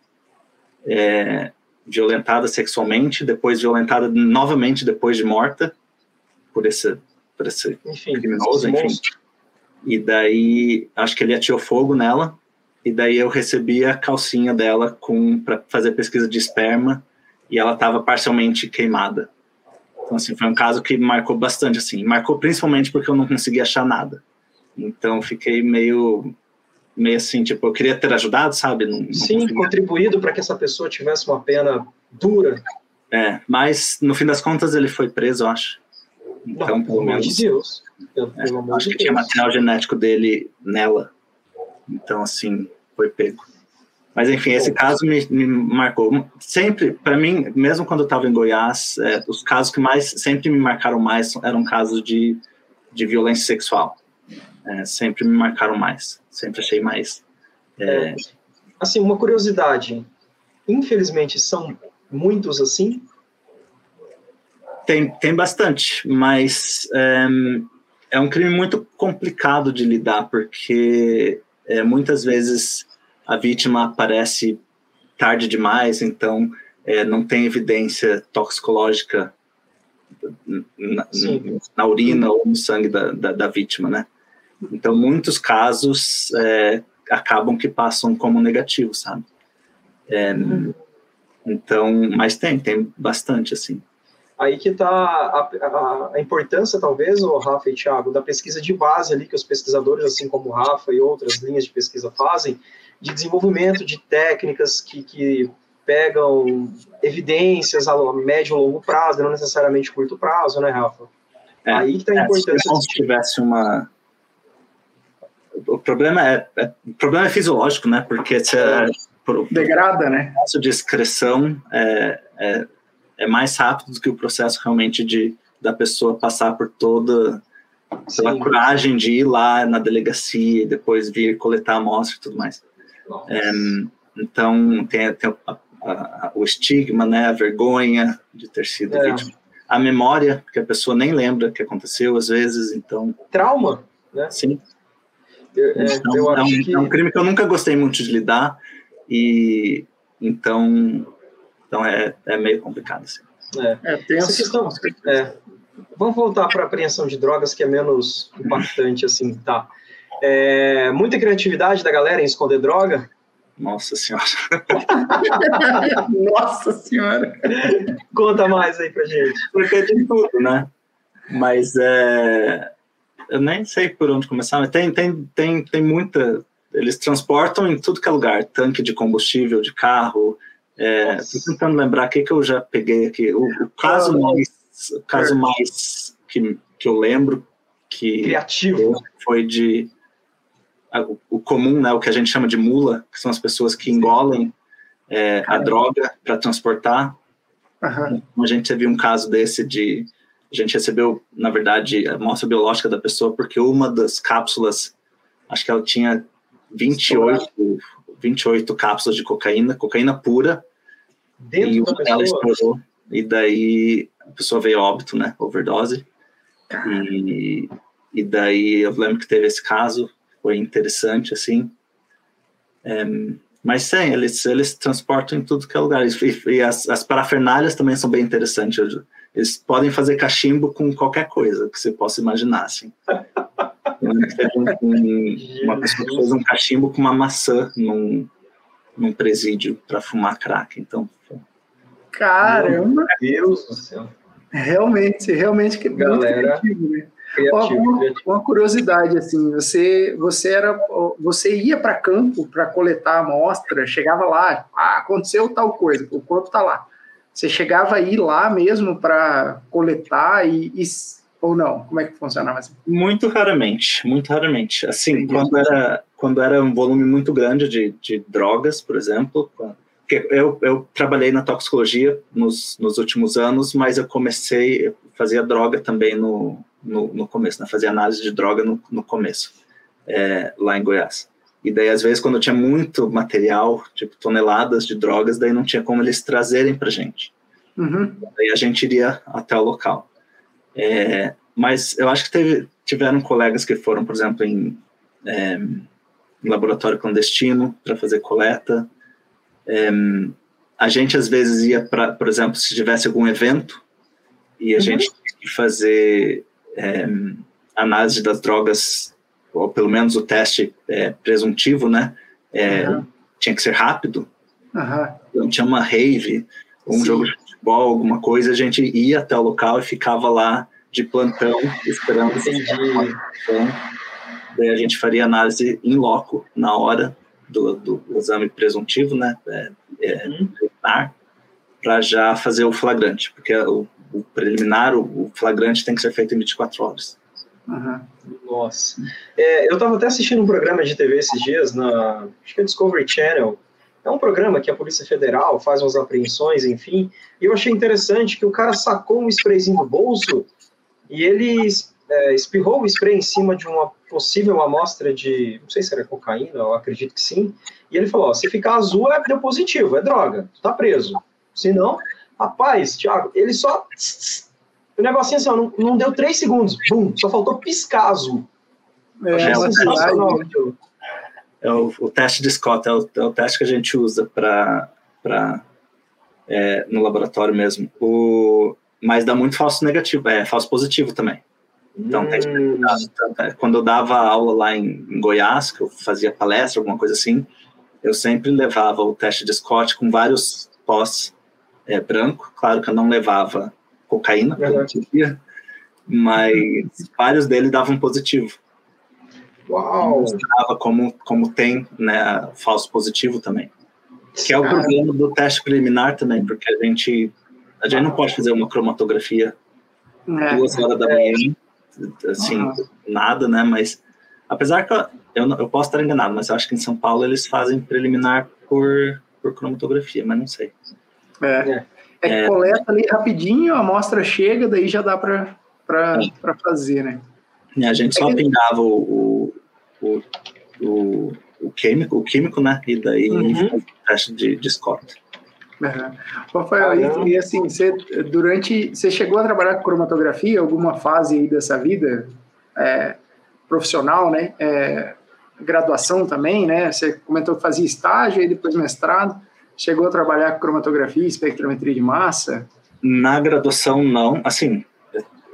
é, violentada sexualmente, depois violentada novamente depois de morta, por esse, por esse enfim, criminoso, enfim. E daí, acho que ele atirou fogo nela, e daí eu recebi a calcinha dela com para fazer pesquisa de esperma, e ela estava parcialmente queimada. Então, assim, foi um caso que marcou bastante, assim. Marcou principalmente porque eu não consegui achar nada. Então, fiquei meio, meio assim, tipo, eu queria ter ajudado, sabe? Não, não
Sim, conseguia. contribuído para que essa pessoa tivesse uma pena dura.
É, mas, no fim das contas, ele foi preso, eu acho.
Então, pelo menos... de Deus.
Pelo, é, pelo acho que Deus. tinha material genético dele nela. Então, assim, foi pego. Mas enfim, esse caso me, me marcou. Sempre, para mim, mesmo quando eu estava em Goiás, é, os casos que mais sempre me marcaram mais eram casos de, de violência sexual. É, sempre me marcaram mais. Sempre achei mais. É...
Assim, uma curiosidade. Infelizmente, são muitos assim?
Tem, tem bastante, mas é, é um crime muito complicado de lidar, porque é, muitas vezes a vítima aparece tarde demais, então é, não tem evidência toxicológica na, na, urina ou no sangue da, da, da, vítima, né? Então, muitos casos é, acabam que passam como negativos, sabe? É, então, mas tem, tem bastante, assim.
Aí que está a, a, a, importância, talvez, o Rafa e Thiago, da pesquisa de base ali que os pesquisadores, assim como o Rafa e outras linhas de pesquisa fazem, de desenvolvimento de técnicas que, que pegam evidências a médio ou longo prazo, não necessariamente curto prazo, né, Rafa?
É, Aí que está a é, importância. Se tivesse uma. O problema é, é, o problema é fisiológico, né? Porque se é,
por, degrada, né?
O de excreção é, é, é, mais rápido do que o processo realmente de da pessoa passar por toda pela coragem de ir lá na delegacia e depois vir coletar a amostra e tudo mais. É, então, tem, tem a, a, o estigma, né, a vergonha de ter sido é. vítima. A memória, que a pessoa nem lembra que aconteceu às vezes, então...
Trauma, né?
Sim. Eu, é, então, é, um, que... é um crime que eu nunca gostei muito de lidar e então, então é, é meio complicado. Assim.
É, é tenso. Essa questão, é, vamos voltar para a apreensão de drogas, que é menos impactante, assim, tá? É, muita criatividade da galera em esconder droga.
Nossa senhora.
Nossa senhora.
Conta mais aí pra gente.
Porque é de tudo, né? Mas é, eu nem sei por onde começar, mas tem, tem, tem, tem muita. Eles transportam em tudo que é lugar, tanque de combustível de carro. É, tentando lembrar o que, que eu já peguei aqui. O, o caso mais, o caso mais que, que eu lembro que
Criativo.
foi de o comum, né, o que a gente chama de mula, que são as pessoas que engolem é, a droga para transportar. Uhum. A gente teve um caso desse de a gente recebeu, na verdade, a amostra biológica da pessoa porque uma das cápsulas, acho que ela tinha 28, 28 cápsulas de cocaína, cocaína pura,
Dentro e
da ela explorou, e daí a pessoa veio óbito, né, overdose, e, e daí eu lembro que teve esse caso, foi interessante, assim. É, mas sim, eles, eles transportam em tudo que é lugar. E, e as, as parafernálias também são bem interessantes. Eles podem fazer cachimbo com qualquer coisa que você possa imaginar, assim. um, um, uma pessoa que fez um cachimbo com uma maçã num, num presídio para fumar crack, então...
Caramba!
Meu Deus do céu!
Realmente, realmente que
Galera... criativo, né?
Criativo, uma, criativo. uma, curiosidade assim, você você era você ia para campo para coletar a amostra, chegava lá, ah, aconteceu tal coisa, o corpo está lá. Você chegava a ir lá mesmo para coletar e, e, ou não? Como é que funcionava assim?
Muito raramente, muito raramente. Assim, quando era quando era um volume muito grande de, de drogas, por exemplo, eu, eu trabalhei na toxicologia nos, nos últimos anos, mas eu comecei, fazia droga também no, no, no começo, né? fazia análise de droga no, no começo, é, lá em Goiás. E daí, às vezes, quando tinha muito material, tipo toneladas de drogas, daí não tinha como eles trazerem para gente. Uhum. Daí a gente iria até o local. É, mas eu acho que teve, tiveram colegas que foram, por exemplo, em, é, em laboratório clandestino para fazer coleta. É, a gente às vezes ia para, por exemplo, se tivesse algum evento e a uhum. gente tinha que fazer é, análise das drogas, ou pelo menos o teste é, presuntivo, né? Uhum. Tinha que ser rápido. Uhum. Então tinha uma rave, um Sim. jogo de futebol, alguma coisa, a gente ia até o local e ficava lá de plantão esperando. Entendi. Daí a gente faria análise em loco, na hora do, do exame presuntivo, né? É, é, uhum. para já fazer o flagrante, porque o, o preliminar, o, o, flagrante tem que ser feito em 24 horas.
Uhum. Nossa. É, eu estava até assistindo um programa de TV esses dias, na acho que é Discovery Channel. É um programa que a Polícia Federal faz umas apreensões, enfim. E eu achei interessante que o cara sacou um sprayzinho do bolso e ele é, espirrou o spray em cima de uma possível amostra de, não sei se era cocaína, eu acredito que sim. E ele falou: ó, se ficar azul é deu positivo, é droga, tu tá preso. Se não, rapaz, Thiago, ele só o negocinho assim, ó, não, não deu três segundos, bum, só faltou piscar azul.
É, é, o, é o, o, teste de Scott, é o, é o teste que a gente usa para é, no laboratório mesmo. O, mas dá muito falso negativo, é falso positivo também. Então, hum. quando eu dava aula lá em, em, Goiás, que eu fazia palestra, alguma coisa assim, eu sempre levava o teste de Scott com vários pós é, branco. Claro que eu não levava cocaína, uhum. mas vários deles davam positivo. Uau! Mostrava como, como tem né, falso positivo também. Que é o problema do teste preliminar também, porque a gente, a gente não pode fazer uma cromatografia é. duas horas da manhã, assim, uhum. nada, né? Mas, apesar que eu, eu, eu, posso estar enganado, mas eu acho que em São Paulo eles fazem preliminar por, por cromatografia, mas não sei.
É. é. É que é. coleta ali rapidinho, a amostra chega, daí já dá para fazer, né?
E a gente só é pingava o, o, o, o, químico, o químico, né? E daí uhum. o teste de, de Scott.
Uhum. Rafael, e, e, assim, você, durante, você chegou a trabalhar com cromatografia alguma fase aí dessa vida é, profissional, né? É, graduação também, né? Você comentou que fazia estágio e depois mestrado. Chegou a trabalhar com cromatografia, espectrometria de massa?
Na graduação, não. Assim,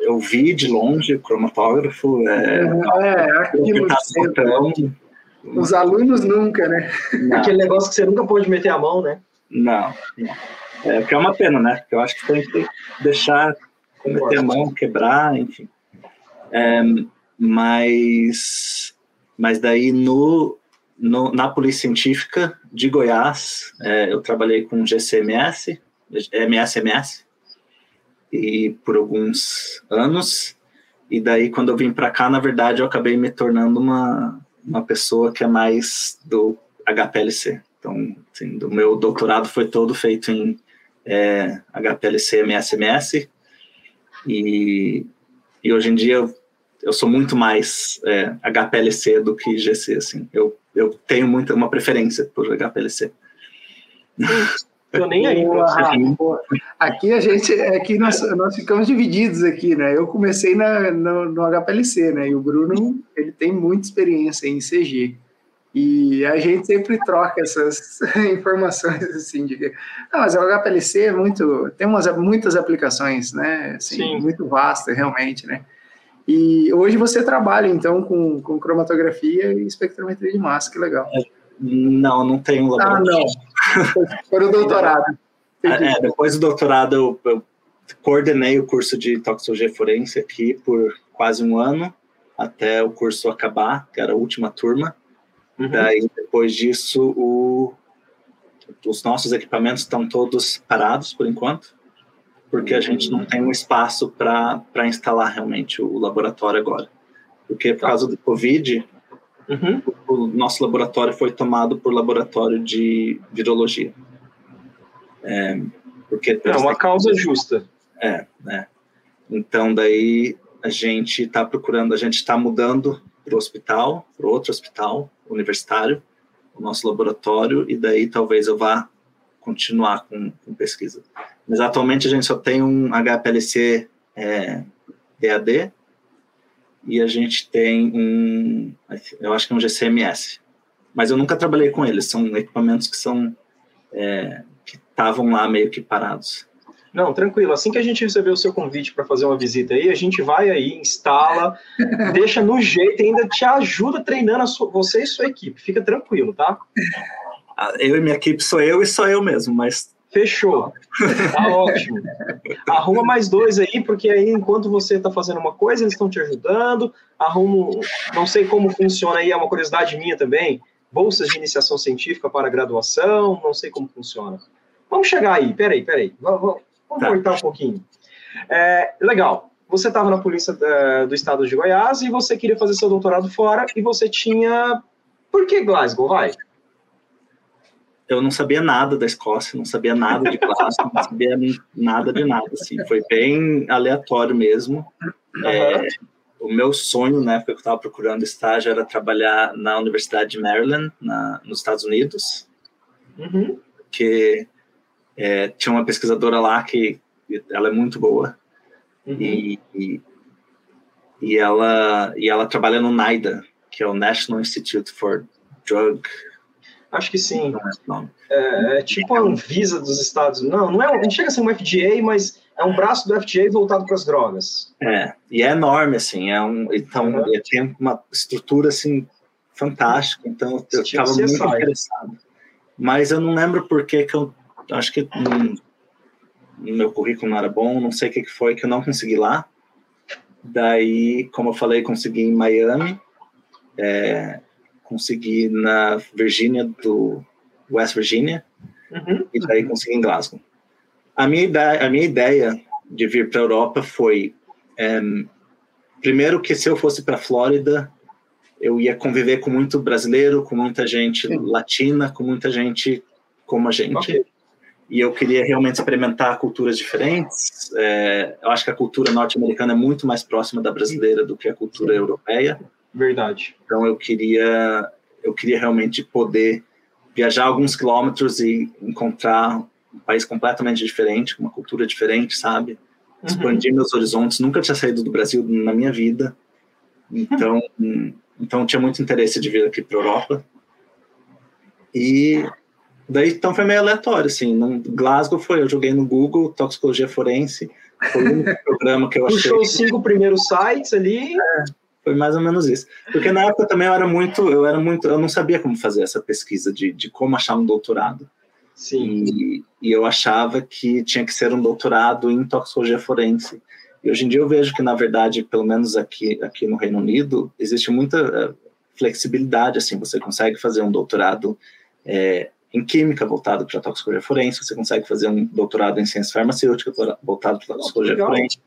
eu vi de longe cromatógrafo. É, é aquilo. Tá
Os alunos nunca, né?
Não. Aquele negócio que você nunca pode meter a mão, né?
Não, não. É, porque é uma pena, né? Porque eu acho que tem que deixar meter a mão, quebrar, enfim. É, mas, mas daí no, no, na Polícia Científica de Goiás, é, eu trabalhei com GCMS, MSMS, e por alguns anos. E daí, quando eu vim para cá, na verdade, eu acabei me tornando uma, uma pessoa que é mais do HPLC. Então, assim, o meu doutorado foi todo feito em é, HPLC, MSMS, e, e hoje em dia eu, eu sou muito mais é, HPLC do que GC, assim. Eu eu tenho muita, uma preferência por HPLC.
Tô nem aí.
Aqui a gente, aqui nós, nós ficamos divididos aqui, né? Eu comecei na, no, no HPLC, né? E o Bruno, ele tem muita experiência em CG. E a gente sempre troca essas informações assim de que, não, mas o HPLC é muito, tem umas muitas aplicações, né? Assim, Sim. muito vasta, realmente, né? E hoje você trabalha, então, com, com cromatografia e espectrometria de massa, que legal. É,
não, não tenho
laboratório. Ah, não. Foi o doutorado.
É, depois do doutorado eu, eu, coordenei o curso de toxicologia forense aqui por quase um ano, até o curso acabar, que era a última turma. Uhum. Daí, depois disso, o, os nossos equipamentos estão todos parados por enquanto porque a gente não tem um espaço para instalar realmente o laboratório agora. Porque por causa do Covid, uhum. o nosso laboratório foi tomado por laboratório de virologia.
É, porque é uma causa justa.
É, né? Então daí a gente está procurando, a gente está mudando para o hospital, para outro hospital universitário, o nosso laboratório, e daí talvez eu vá continuar com, com pesquisa. Mas atualmente a gente só tem um HPLC é, EAD e a gente tem um, eu acho que é um GCMS. Mas eu nunca trabalhei com eles, são equipamentos que são é, que estavam lá meio que parados.
Não, tranquilo. Assim que a gente receber o seu convite para fazer uma visita aí, a gente vai aí, instala, deixa no jeito e ainda te ajuda treinando sua, você e sua equipe. Fica tranquilo, tá?
Ah, eu e minha equipe sou eu e sou eu mesmo, mas.
Fechou. Tá ótimo. Arruma mais dois aí, porque aí enquanto você está fazendo uma coisa, eles estão te ajudando. Arrumo, não sei como funciona aí, é uma curiosidade minha também. Bolsas de iniciação científica para graduação, não sei como funciona. Vamos chegar aí, peraí, peraí. Vamos, vamos tá. voltar um pouquinho. É, legal. Você estava na polícia da, do estado de Goiás e você queria fazer seu doutorado fora e você tinha. Por que Glasgow? Vai
eu não sabia nada da Escócia, não sabia nada de Glasgow, não sabia nada de nada, assim, foi bem aleatório mesmo. Uhum. É, o meu sonho, na época que eu estava procurando estágio, era trabalhar na Universidade de Maryland, na, nos Estados Unidos, uhum. que é, tinha uma pesquisadora lá que ela é muito boa, uhum. e, e, e, ela, e ela trabalha no NIDA, que é o National Institute for Drug
Acho que sim. É, é, tipo a Anvisa dos Estados Unidos. Não, não, é, não chega a ser um FDA, mas é um braço do FDA voltado para as drogas.
É, e é enorme, assim. É um, então, uhum. tem uma estrutura, assim, fantástica. Então, eu estava muito interessado. Mas eu não lembro por que que eu... Acho que no, no meu currículo não era bom, não sei o que, que foi que eu não consegui lá. Daí, como eu falei, consegui em Miami. É, consegui na Virgínia do West Virginia uhum. e daí consegui em Glasgow. A minha ideia, a minha ideia de vir para a Europa foi eh, primeiro que se eu fosse para a Flórida eu ia conviver com muito brasileiro, com muita gente Sim. latina, com muita gente como a gente. Okay. E eu queria realmente experimentar culturas diferentes. É, eu acho que a cultura norte-americana é muito mais próxima da brasileira do que a cultura Sim. europeia.
Verdade.
Então eu queria eu queria realmente poder viajar alguns quilômetros e encontrar um país completamente diferente, uma cultura diferente, sabe? Uhum. Expandir meus horizontes. Nunca tinha saído do Brasil na minha vida, então uhum. então tinha muito interesse de vir aqui para Europa. E daí então foi meio aleatório, assim. No Glasgow foi, eu joguei no Google toxicologia forense, foi um programa que eu achei.
Puxou os cinco primeiros sites ali. É
foi mais ou menos isso. Porque na época também eu era muito, eu era muito, eu não sabia como fazer essa pesquisa de, de como achar um doutorado.
Sim.
E, e eu achava que tinha que ser um doutorado em toxicologia forense. E hoje em dia eu vejo que, na verdade, pelo menos aqui, aqui no Reino Unido, existe muita eh, flexibilidade, assim, você consegue fazer um doutorado é, em química voltado para toxicologia forense, você consegue fazer um doutorado em ciência farmacêutica voltado para toxicologia forense.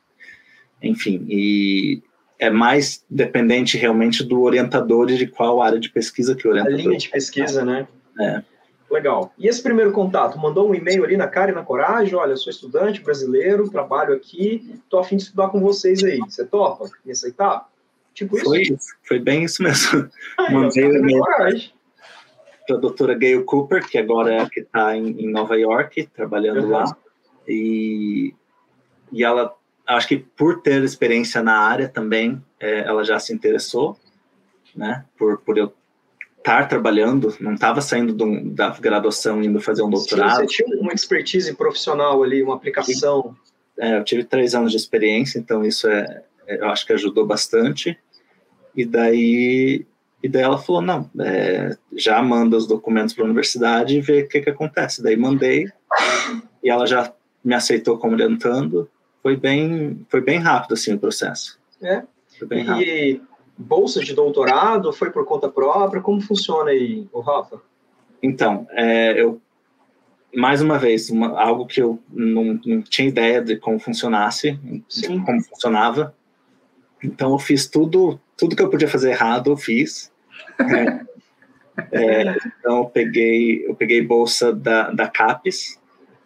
Enfim, e é mais dependente realmente do orientador e de qual área de pesquisa que o orientador.
A linha de pesquisa, né?
É.
Legal. E esse primeiro contato? Mandou um e-mail ali na cara e na coragem? Olha, sou estudante brasileiro, trabalho aqui, estou afim de estudar com vocês aí. Você topa? Me aceitar?
Tipo isso? Foi, foi bem isso mesmo. Mandei um e-mail para a doutora Gail Cooper, que agora é a que está em, em, Nova York, trabalhando uhum. lá. E, e ela acho que por ter experiência na área também, é, ela já se interessou, né? Por, por eu estar trabalhando, não estava saindo do, da graduação indo fazer um doutorado.
Você tinha uma expertise profissional ali, uma aplicação.
É, eu tive três anos de experiência, então isso é, é, eu acho que ajudou bastante. E daí, e daí ela falou, não, é, já manda os documentos para a universidade e vê o que, que acontece. Daí mandei, e ela já me aceitou como orientando, foi bem, foi bem rápido assim o processo.
É. Foi bem rápido. E bolsa de doutorado foi por conta própria? Como funciona aí, o Rafa?
Então, é, eu mais uma vez uma, algo que eu não, não, tinha ideia de como funcionasse, Sim. como funcionava. Então eu fiz tudo, tudo que eu podia fazer errado eu fiz. É, é, então eu peguei, eu peguei bolsa da, da CAPES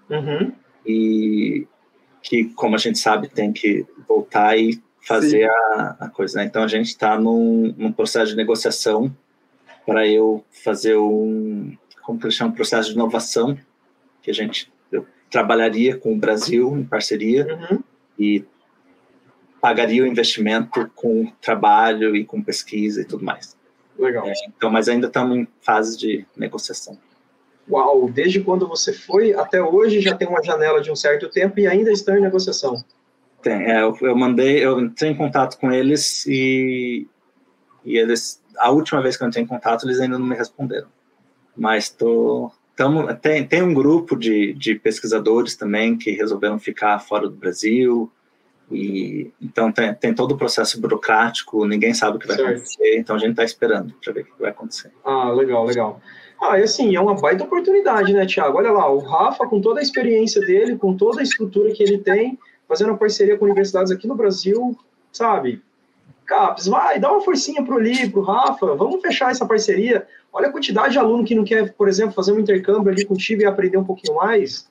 uhum. e que, como a gente sabe, tem que voltar e fazer a, a, coisa. Né? Então, a gente está num, num, processo de negociação para eu fazer um, como que eles chamam, processo de inovação, que a gente eu trabalharia com o Brasil em parceria uhum. e pagaria o investimento com trabalho e com pesquisa e tudo mais.
Legal. É,
então, mas ainda estamos em fase de negociação.
Uau, desde quando você foi até hoje já tem uma janela de um certo tempo e ainda estão em negociação.
Tem, é, eu, eu, mandei, eu entrei em contato com eles e, e eles, a última vez que eu entrei em contato, eles ainda não me responderam. Mas tô, tamo, tem, tem um grupo de, de pesquisadores também que resolveram ficar fora do Brasil, e então tem, tem todo o processo burocrático, ninguém sabe o que vai certo. acontecer, então a gente está esperando para ver o que vai acontecer.
Ah, legal, legal. Ah, e assim, é uma baita oportunidade, né, Tiago? Olha lá, o Rafa, com toda a experiência dele, com toda a estrutura que ele tem, fazendo parceria com universidades aqui no Brasil, sabe? Caps, vai, dá uma forcinha pro Li, pro Rafa, vamos fechar essa parceria. Olha a quantidade de aluno que não quer, por exemplo, fazer um intercâmbio ali contigo e aprender um pouquinho mais.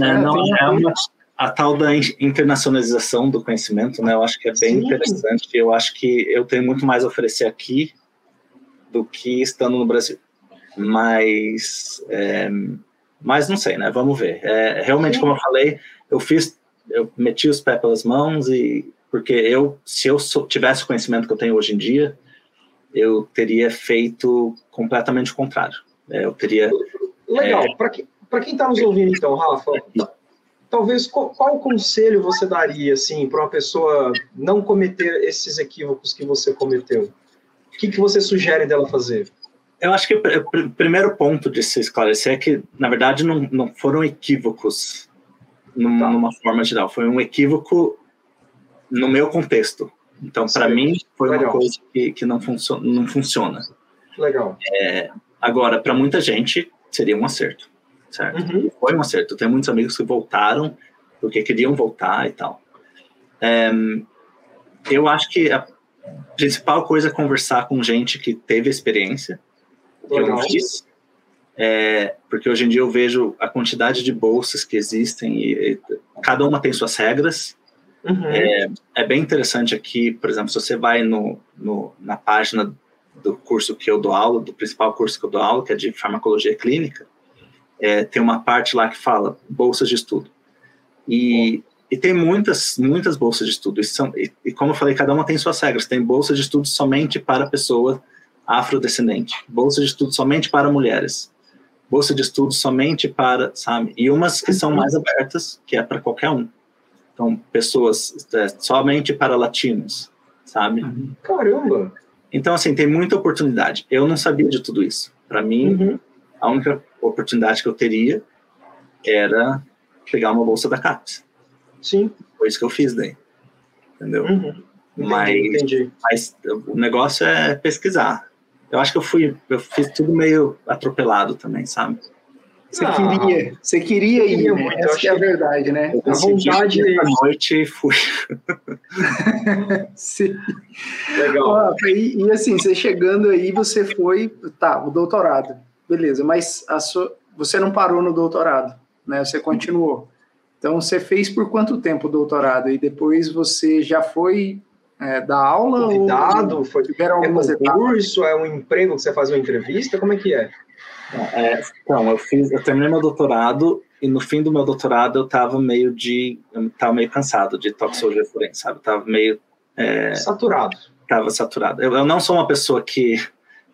É, é não, é uma, a tal da internacionalização do conhecimento, né? Eu acho que é bem Sim. interessante. Eu acho que eu tenho muito mais a oferecer aqui do que estando no Brasil. Mas, é, mas não sei, né? Vamos ver. É, realmente, como eu falei, eu fiz, eu meti os pés pelas mãos e porque eu, se eu tivesse o conhecimento que eu tenho hoje em dia, eu teria feito completamente o contrário. É, eu teria.
Legal. É, Para que, quem está nos ouvindo, então, Rafa, talvez qual, qual conselho você daria assim para uma pessoa não cometer esses equívocos que você cometeu? O que, que você sugere dela fazer?
Eu acho que o primeiro ponto de se esclarecer é que, na verdade, não, não foram equívocos numa, tá. numa forma geral. Foi um equívoco no meu contexto. Então, para mim, foi Legal. uma coisa que, que não, funcio não funciona.
Legal.
É, agora, para muita gente, seria um acerto, certo? Uhum. Foi um acerto. Tenho muitos amigos que voltaram porque queriam voltar e tal. É, eu acho que a principal coisa é conversar com gente que teve experiência, que eu não fiz, é, porque hoje em dia eu vejo a quantidade de bolsas que existem e, e cada uma tem suas regras. Uhum. É, é, bem interessante aqui, por exemplo, se você vai no, no, na página do curso que eu dou aula, do principal curso que eu dou aula, que é de farmacologia clínica, é, tem uma parte lá que fala bolsas de estudo. E, e tem muitas, muitas bolsas de estudo. E, são, e, e, como eu falei, cada uma tem suas regras. Tem bolsa de estudo somente para pessoa afrodescendente, bolsa de estudo somente para mulheres, bolsa de estudo somente para, sabe? E umas que são mais abertas, que é para qualquer um. Então, pessoas é, somente para latinos, sabe?
Caramba!
Então, assim, tem muita oportunidade. Eu não sabia de tudo isso. Para mim, uhum. a única oportunidade que eu teria era pegar uma bolsa da CAPES.
Sim.
Foi isso que eu fiz daí. Entendeu? Uhum. Entendi, mas, entendi. mas o negócio é pesquisar. Eu acho que eu fui, eu fiz tudo meio atropelado também, sabe?
Você ah, queria, você queria ir, né? muito, essa é a verdade, né?
A vontade à noite e fui.
Sim. Legal. e, e, assim, você chegando aí, você foi, tá, o doutorado, beleza, mas sua, você não parou no doutorado, né? Você continuou. Então, você fez por quanto tempo o doutorado? E depois você já foi é, dar aula?
Convidado? Ou foi, tiveram é algumas é? Etapas? É um emprego que você faz uma entrevista? Como é que é?
É, então, eu fiz, eu terminei meu doutorado e no fim do meu doutorado eu tava meio de, eu tava meio cansado de toxicologia forense, sabe? Eu tava meio
é, saturado.
Tava saturado. Eu, eu, não sou uma pessoa que,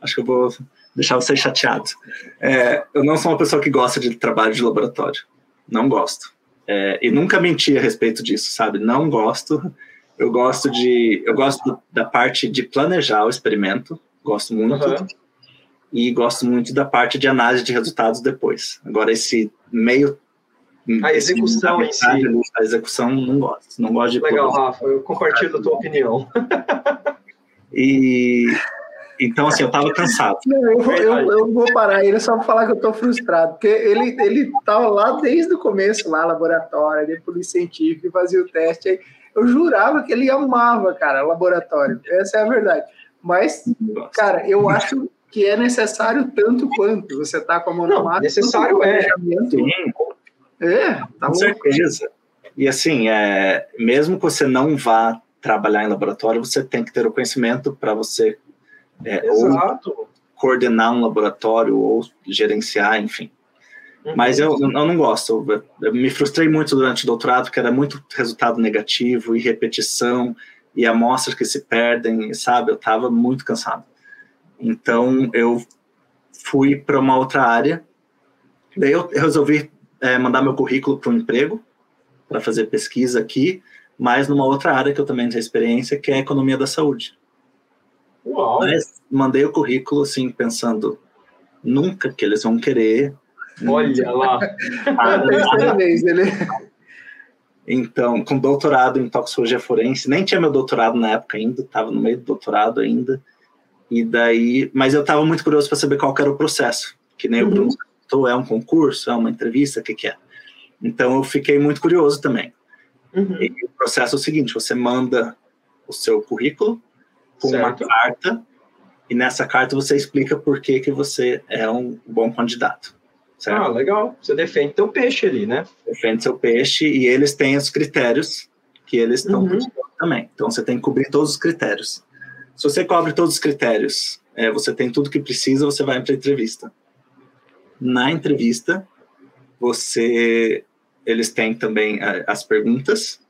acho que eu vou deixar você chateado. É, eu não sou uma pessoa que gosta de trabalho de laboratório. Não gosto. É, e nunca menti a respeito disso, sabe? Não gosto. Eu gosto de, eu gosto da parte de planejar o experimento. Gosto muito. Uhum e gosto muito da parte de análise de resultados depois. Agora, esse meio.
A execução em si.
A execução não gosto. Não gosto de.
Legal, Rafa, eu compartilho a tua opinião.
e. Então, assim, eu tava cansado.
Não, eu, eu, eu, vou parar ele só para falar que eu tô frustrado, porque ele, ele tava lá desde o começo, lá, laboratório, ele polícia científico, fazia o teste. Aí eu jurava que ele amava, cara, laboratório. Essa é a verdade. Mas, cara, eu acho que é necessário tanto quanto você está com a mão
na massa. Necessário é. Sim.
É, tá
com certeza. E assim, é, mesmo que você não vá trabalhar em laboratório, você tem que ter o conhecimento para você é, ou coordenar um laboratório ou gerenciar, enfim. Uhum. Mas eu, eu não gosto. Eu, me frustrei muito durante o doutorado, porque era muito resultado negativo e repetição e amostras que se perdem, sabe? Eu estava muito cansado. Então eu fui para uma outra área. Daí eu, eu resolvi é, mandar meu currículo para um emprego para fazer pesquisa aqui, mas numa outra área que eu também tenho experiência, que é a economia da saúde.
Uau.
Mas mandei o currículo assim pensando nunca que eles vão querer.
Olha lá.
terceira vez ele.
Então, com doutorado em toxicologia forense, nem tinha meu doutorado na época ainda, estava no meio do doutorado ainda. E daí, mas eu estava muito curioso para saber qual era o processo, que nem uhum. o Bruno perguntou, é um concurso, é uma entrevista, o que, que é? Então eu fiquei muito curioso também. Uhum. E o processo é o seguinte: você manda o seu currículo com certo. uma carta e nessa carta você explica por que, que você é um bom candidato. Certo?
Ah, legal. Você defende teu peixe ali, né?
Defende seu peixe e eles têm os critérios que eles estão uhum. também. Então você tem que cobrir todos os critérios. Se você cobre todos os critérios, é, você tem tudo que precisa, você vai para a entrevista. Na entrevista, você, eles têm também é, as perguntas.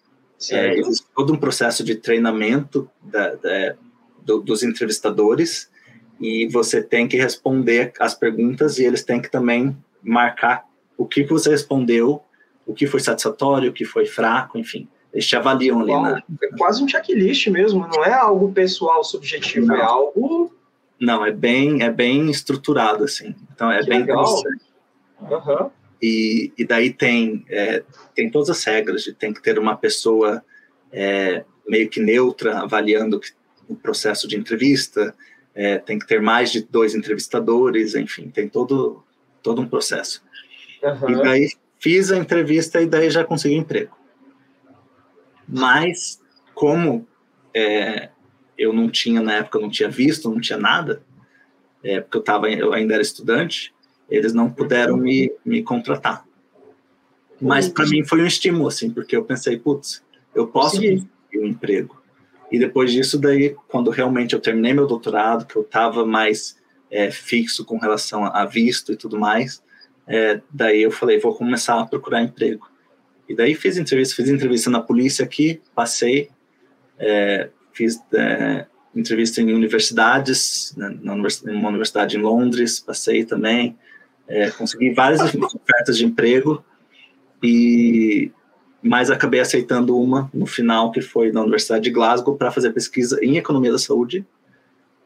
É, existe todo um processo de treinamento da, da, do, dos entrevistadores e você tem que responder as perguntas e eles têm que também marcar o que você respondeu, o que foi satisfatório, o que foi fraco, enfim. Eles te avaliam ali, né?
É quase um checklist mesmo, não é algo pessoal, subjetivo, não. é algo...
Não, é bem, é bem estruturado, assim. Então, é que bem
legal. interessante. Uhum.
E, e daí tem, é, tem todas as regras de tem que ter uma pessoa é, meio que neutra avaliando o processo de entrevista, é, tem que ter mais de dois entrevistadores, enfim, tem todo, todo um processo. Uhum. E daí fiz a entrevista e daí já consegui emprego. Mas, como é, eu não tinha, na época, não tinha visto, não tinha nada, é, porque eu, tava, eu ainda era estudante, eles não puderam me, me contratar. Mas para mim foi um estímulo, assim, porque eu pensei, putz, eu posso conseguir um emprego. E depois disso, daí, quando realmente eu terminei meu doutorado, que eu estava mais é, fixo com relação a visto e tudo mais, é, daí eu falei, vou começar a procurar emprego. E daí fiz entrevista, fiz entrevista na polícia aqui, passei, é, fiz é, entrevista em universidades, né, na universidade, uma universidade em Londres, passei também, é, consegui várias ofertas de emprego e mas acabei aceitando uma no final que foi na Universidade de Glasgow para fazer pesquisa em economia da saúde.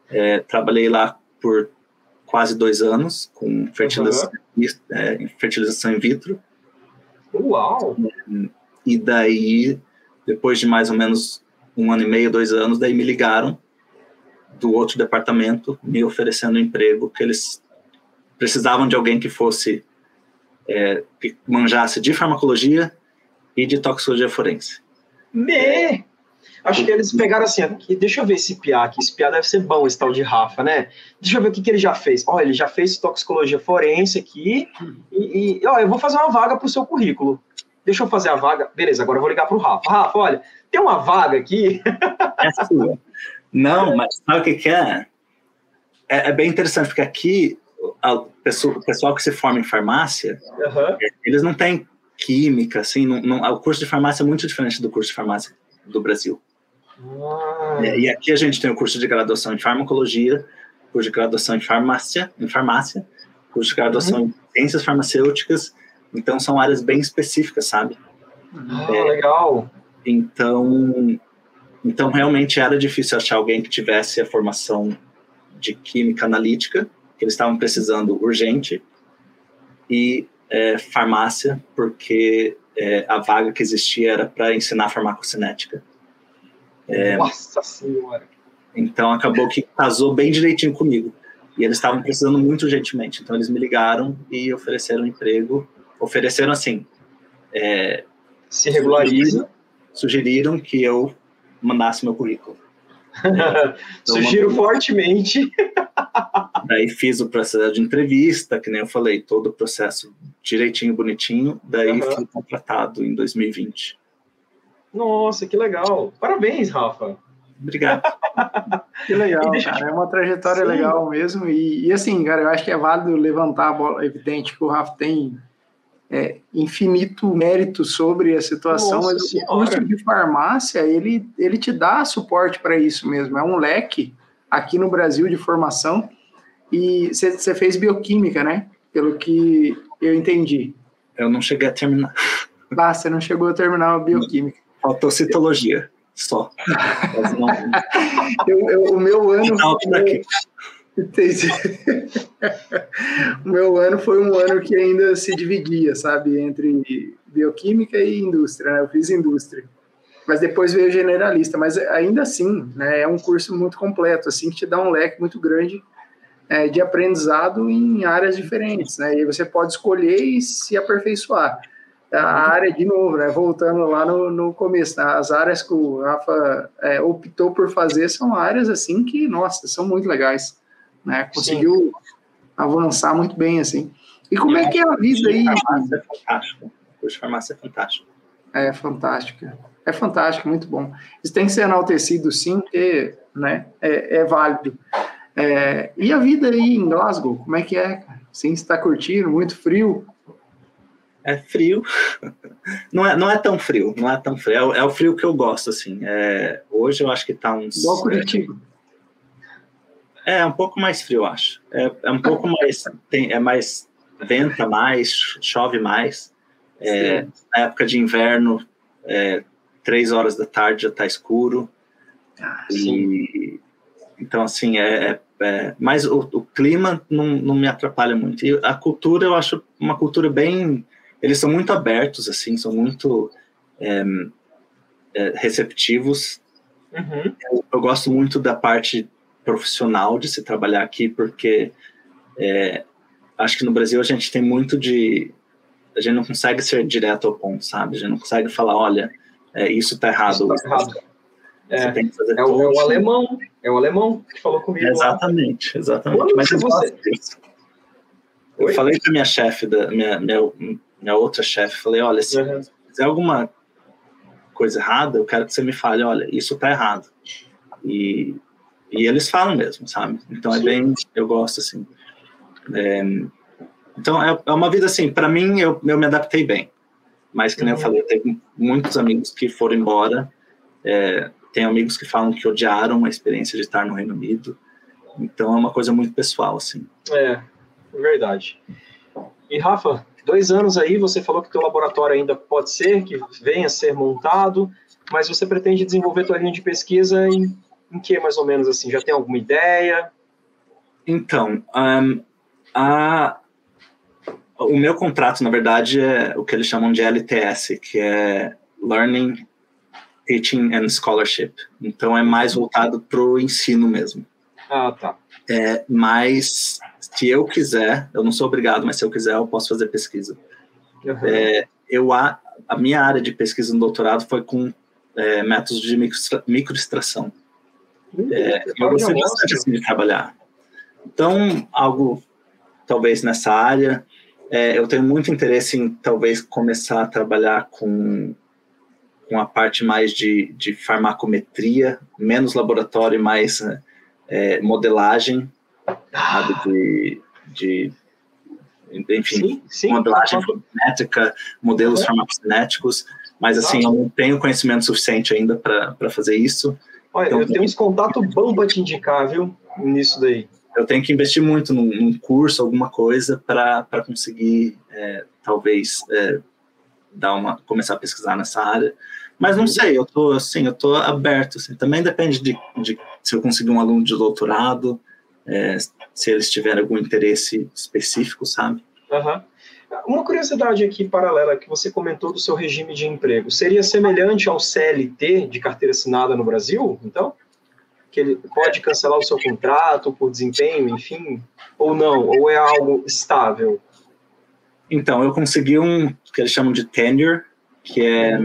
É, trabalhei lá por quase dois anos com fertilização, uhum. é, fertilização in vitro
Uau!
E daí, depois de mais ou menos um ano e meio, dois anos, daí me ligaram do outro departamento me oferecendo um emprego que eles precisavam de alguém que fosse é, que manjasse de farmacologia e de toxicologia forense.
Me! Acho que eles pegaram assim, aqui, deixa eu ver esse piá aqui, esse piá deve ser bom, esse tal de Rafa, né? Deixa eu ver o que, que ele já fez. Ó, ele já fez toxicologia forense aqui, e, e ó, eu vou fazer uma vaga pro seu currículo. Deixa eu fazer a vaga. Beleza, agora eu vou ligar pro Rafa. Rafa, olha, tem uma vaga aqui.
É sua. Não, mas sabe o que, que é? é? é? bem interessante, porque aqui pessoa, o pessoal que se forma em farmácia, uhum. eles não têm química, assim, não, não, o curso de farmácia é muito diferente do curso de farmácia do Brasil. É, e aqui a gente tem o curso de graduação em farmacologia, curso de graduação em farmácia, em farmácia, curso de graduação uhum. em ciências farmacêuticas. Então são áreas bem específicas, sabe?
Ah, é, legal.
Então, então realmente era difícil achar alguém que tivesse a formação de química analítica que eles estavam precisando urgente e é, farmácia porque é, a vaga que existia era para ensinar farmacocinética.
É, Nossa Senhora!
Então acabou que casou bem direitinho comigo. E eles estavam precisando muito urgentemente. Então eles me ligaram e ofereceram um emprego. Ofereceram assim. É,
Se regulariza.
Sugeriram, que eu mandasse meu currículo.
É, Sugiro fortemente.
Daí fiz o processo de entrevista, que nem eu falei, todo o processo direitinho, bonitinho. Daí uhum. fui contratado em 2020.
Nossa, que legal. Parabéns, Rafa.
Obrigado.
que legal, cara. É uma trajetória Sim. legal mesmo. E, e, assim, cara, eu acho que é válido levantar a bola. É evidente que o Rafa tem é, infinito mérito sobre a situação, Nossa mas senhora. o curso de farmácia, ele, ele te dá suporte para isso mesmo. É um leque aqui no Brasil de formação. E você fez bioquímica, né? Pelo que eu entendi.
Eu não cheguei a terminar.
Ah, você não chegou a terminar a bioquímica.
Faltou citologia, só.
eu, eu, o meu ano. Entendi. o meu ano foi um ano que ainda se dividia, sabe, entre bioquímica e indústria. Né? Eu fiz indústria, mas depois veio generalista. Mas ainda assim, né, é um curso muito completo, assim que te dá um leque muito grande é, de aprendizado em áreas diferentes, né? E você pode escolher e se aperfeiçoar. A área, de novo, né? Voltando lá no, no começo, né? as áreas que o Rafa é, optou por fazer são áreas assim que, nossa, são muito legais né? Conseguiu Sim. avançar muito bem, assim. E como é que é a vida aí?
Farmácia é fantástico. Curso de farmácia é fantástico.
É fantástico. É fantástico, muito bom. Isso tem que ser enaltecido, sim, porque né, é, é válido. É, e a vida aí em Glasgow, como é que é? Sim, está curtindo? Muito frio?
É frio. Não é, não é tão frio, não é tão frio. É, é o frio que eu gosto, assim. É, hoje eu acho que está uns...
Igual Curitiba.
É, um pouco mais frio, acho. É, é um pouco mais. Tem, é mais. Venta mais, chove mais. É, na época de inverno, é, três horas da tarde já está escuro. Ah, e, então, assim, é, é, é mas o, o, clima não, não me atrapalha muito. E a cultura, eu acho uma cultura bem. Eles são muito abertos, assim, são muito é, é, receptivos. Uhum. Eu, eu, gosto muito da parte profissional de se trabalhar aqui, porque é, acho que no Brasil a gente tem muito de. A gente não consegue ser direto ao ponto, sabe? A gente não consegue falar, olha, é, isso está errado. Isso tá errado.
É, é, o, é, o, alemão, é o alemão que falou comigo.
Exatamente, lá. exatamente. Quando Mas eu você... Eu falei para minha chefe, da minha, minha, minha outra chefe, falei, olha, se uhum. fizer alguma coisa errada, eu quero que você me fale, olha, isso está errado. E e eles falam mesmo, sabe? Então é bem, eu gosto assim. É, então é, é, uma vida assim, para mim eu, eu me adaptei bem. Mas que nem uhum. eu falei, eu tenho muitos amigos que foram embora. É, tem amigos que falam que odiaram a experiência de estar no Reino Unido. Então é uma coisa muito pessoal, assim.
É, é verdade. E Rafa, dois anos aí, você falou que teu laboratório ainda pode ser que venha a ser montado, mas você pretende desenvolver tua linha de pesquisa em em que mais ou menos assim? Já tem alguma ideia?
Então, um, a, o meu contrato, na verdade, é o que eles chamam de LTS, que é Learning, Teaching and Scholarship. Então, é mais voltado para o ensino mesmo.
Ah, tá.
É, mas, se eu quiser, eu não sou obrigado, mas se eu quiser, eu posso fazer pesquisa. Uhum. É, eu, a, a minha área de pesquisa no doutorado foi com é, métodos de microextração. É, eu gostei bastante assim, de trabalhar. Então, algo talvez nessa área. É, eu tenho muito interesse em talvez começar a trabalhar com, com a parte mais de, de farmacometria, menos laboratório e mais é, modelagem, de, de enfim, sim, sim, modelagem métrica, modelos é. farmacocinéticos, mas assim, eu não tenho conhecimento suficiente ainda para fazer isso.
Olha, então, eu tenho uns contatos bons para te indicar, viu? Nisso daí.
Eu tenho que investir muito num, num curso, alguma coisa, para conseguir, é, talvez, é, dar uma, começar a pesquisar nessa área. Mas não sei, eu tô assim, eu tô aberto. Assim, também depende de, de se eu conseguir um aluno de doutorado, é, se eles tiverem algum interesse específico, sabe?
Uhum. Uma curiosidade aqui paralela que você comentou do seu regime de emprego, seria semelhante ao CLT de carteira assinada no Brasil, então? Que ele pode cancelar o seu contrato por desempenho, enfim, ou não, ou é algo estável?
Então, eu consegui um que eles chamam de tenure, que é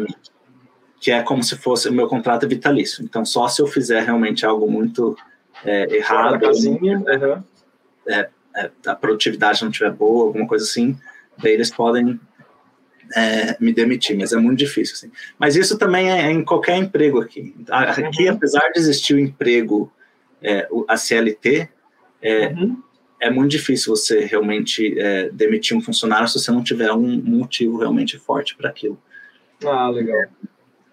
que é como se fosse o meu contrato vitalício. Então, só se eu fizer realmente algo muito é, errado,
casinha, uhum.
é, é, a produtividade não estiver boa, alguma coisa assim, daí eles podem é, me demitir, mas é muito difícil. Assim. Mas isso também é em qualquer emprego aqui. Aqui, uhum. apesar de existir o emprego, é, a CLT, é, uhum. é muito difícil você realmente é, demitir um funcionário se você não tiver um motivo realmente forte para aquilo.
Ah, legal.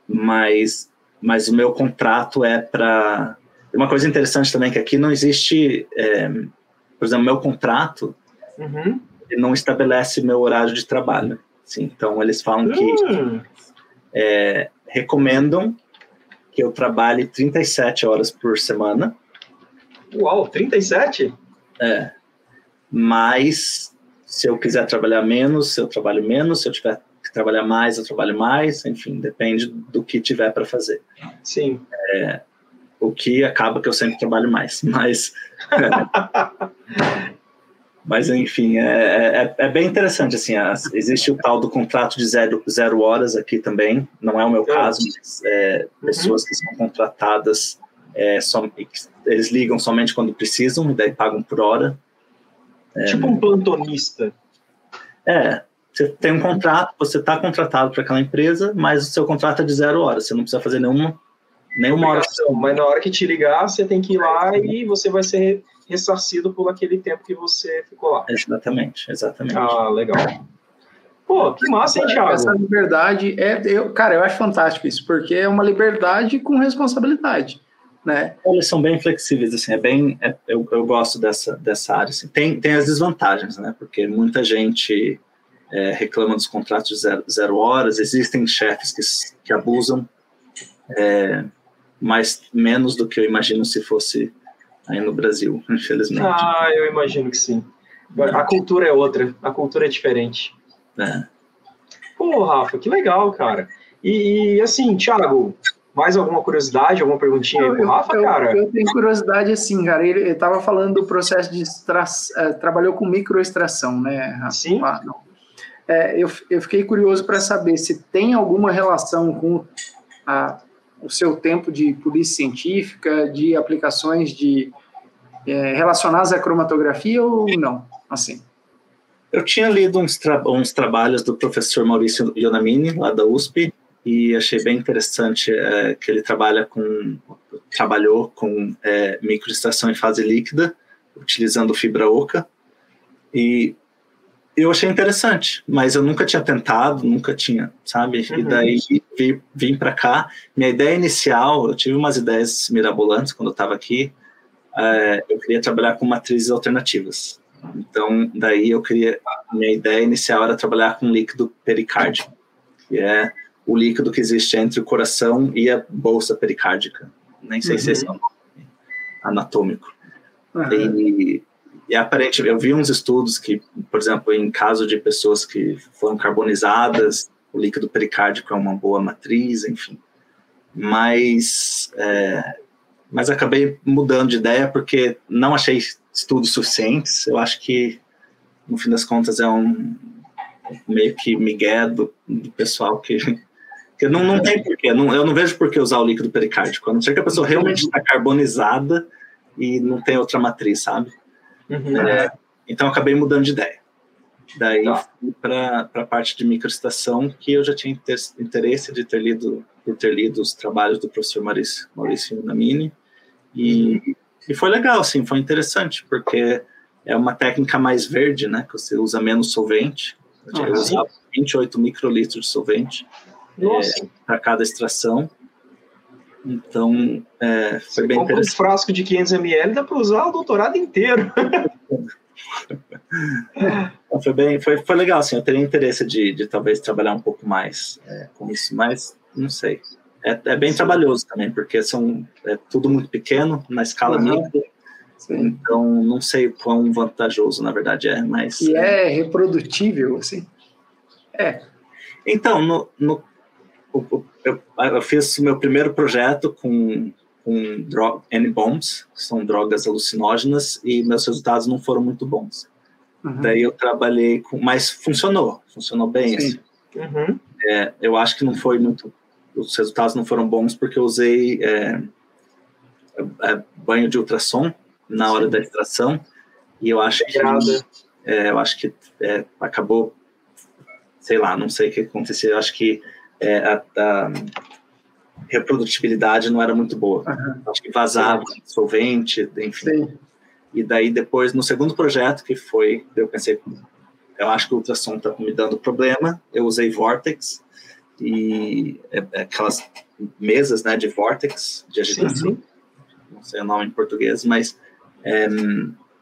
Mas, mas o meu contrato é para. Uma coisa interessante também é que aqui não existe, é, por exemplo, meu contrato
Uhum.
não estabelece meu horário de trabalho. Assim, então eles falam que
Hum,
é, recomendam que eu trabalhe 37 horas por semana.
uau, 37?
É. Mas se eu quiser trabalhar menos, eu trabalho menos. Se eu tiver que trabalhar mais, eu trabalho mais. Enfim, depende do que tiver para fazer.
Sim.
O que acaba que eu sempre trabalho mais. Mas, mas enfim, é, é, é bem interessante. Assim, as- existe o tal do contrato de zero, zero horas aqui também. Não é o meu caso, mas é, pessoas que são contratadas, é, só, eles ligam somente quando precisam e daí pagam por hora.
Tipo um plantonista.
É, você tem um contrato, você está contratado para aquela empresa, mas o seu contrato é de zero horas, você não precisa fazer nenhuma, nenhuma hora.
Obrigação, Mas na hora que te ligar, você tem que ir lá e você vai ser ressarcido por aquele tempo que você ficou lá.
Exatamente, exatamente.
Ah, legal. Pô, que massa, hein,
Essa
Thiago?
liberdade é, eu, cara, eu acho fantástico isso, porque é uma liberdade com responsabilidade, né?
Eles são bem flexíveis, assim, é bem, é- eu, eu gosto dessa, dessa área. Assim. Tem, tem as desvantagens, né? Porque muita gente é, reclama dos contratos de zero, zero horas, existem chefes que, que abusam, é, mas menos do que eu imagino se fosse aí no Brasil, infelizmente.
Ah, eu imagino que sim. A cultura é outra, a cultura é diferente.
né?
Pô, Rafa, que legal, cara. E, e, assim, Thiago, mais alguma curiosidade, alguma perguntinha aí pro Rafa,
eu,
cara?
eu tenho curiosidade assim, cara. Ele estava falando do processo de extração, trabalhou com microextração, né? Rafa?
Sim.
Ah, não. É, eu, eu fiquei curioso para saber se tem alguma relação com a, o seu tempo de polícia científica, de aplicações de é, relacionadas à cromatografia ou não? Assim.
Eu tinha lido uns, tra uns trabalhos do professor Maurício Ionamini, lá da USP, e achei bem interessante é, que ele trabalha com, trabalhou com é, microextração em fase líquida, utilizando fibra oca, e eu achei interessante, mas eu nunca tinha tentado, nunca tinha, sabe?
Uhum.
E daí vim, vim para cá. Minha ideia inicial, eu tive umas ideias mirabolantes quando eu estava aqui, é, eu queria trabalhar com matrizes alternativas. Então, daí eu queria. Minha ideia inicial era trabalhar com líquido pericárdico, que é o líquido que existe entre o coração e a bolsa pericárdica. Nem sei
Uhum.
se é anatômico.
Aham.
E, e aparente, eu vi uns estudos que, por exemplo, em caso de pessoas que foram carbonizadas, o líquido pericárdico é uma boa matriz, enfim. Mas, é, mas acabei mudando de ideia porque não achei estudos suficientes. Eu acho que, no fim das contas, é um meio que migué do, do pessoal que, que não, não tem porquê. Não, eu não vejo por que usar o líquido pericárdico, a não ser que a pessoa realmente está carbonizada e não tem outra matriz, sabe?
Uhum.
É, então, acabei mudando de ideia. Daí,
Tá.
fui para a parte de microestação, que eu já tinha inter- interesse de ter lido, por ter lido os trabalhos do professor Maurício, Maurício Namini. E, e foi legal, assim, foi interessante, porque é uma técnica mais verde, né? Que você usa menos solvente. Eu usava 28 microlitros de solvente
Nossa,
para cada extração. Então, é, foi
você
bem
compra um frasco de 500 ml, dá para usar o doutorado inteiro.
Então, foi bem, foi, foi legal, assim, eu teria interesse de, de talvez trabalhar um pouco mais é, com isso, mas não sei. É, é bem
Sim.
trabalhoso também, porque são é tudo muito pequeno, na escala
Uhum.
micro,
Sim.
então não sei quão vantajoso na verdade é, mas...
E é reprodutível, assim. É.
Então, no, no, o- o- eu, eu fiz o meu primeiro projeto com, com dro- N-bombs, que são drogas alucinógenas, e meus resultados não foram muito bons.
Uhum.
Daí eu trabalhei com... Mas funcionou, funcionou bem,
Sim.
assim.
Uhum.
É, eu acho que não foi muito. Os resultados não foram bons porque eu usei é, é, banho de ultrassom na hora
Sim.
da extração e eu acho que é, eu acho que é, acabou, sei lá, não sei o que aconteceu. Eu acho que é, a, a reprodutibilidade não era muito boa. Eu acho que vazava solvente, enfim.
Sim.
E daí depois, no segundo projeto, que foi, eu pensei, eu acho que o ultrassom está me dando problema, eu usei Vortex, e é, é aquelas mesas né, de Vortex, de agitação, sim, sim. não sei o nome em português, mas é,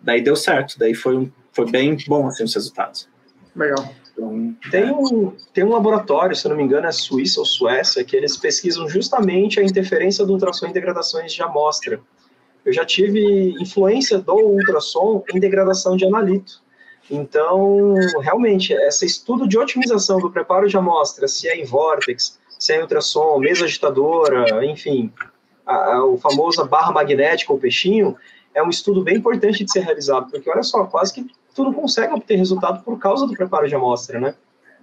daí deu certo, daí foi, um, foi bem bom assim, os resultados.
Legal.
Então, tem, um, tem um laboratório, se não me engano, é Suíça ou Suécia, que eles pesquisam justamente a interferência do ultrassom em degradações de amostra. Eu já tive influência do ultrassom em degradação de analito. Então, realmente, esse estudo de otimização do preparo de amostra, se é em vórtex, se é em ultrassom, mesa agitadora, enfim, a, a, o famoso barra magnética ou peixinho, é um estudo bem importante de ser realizado, porque olha só, quase que tu não consegue obter resultado por causa do preparo de amostra, né?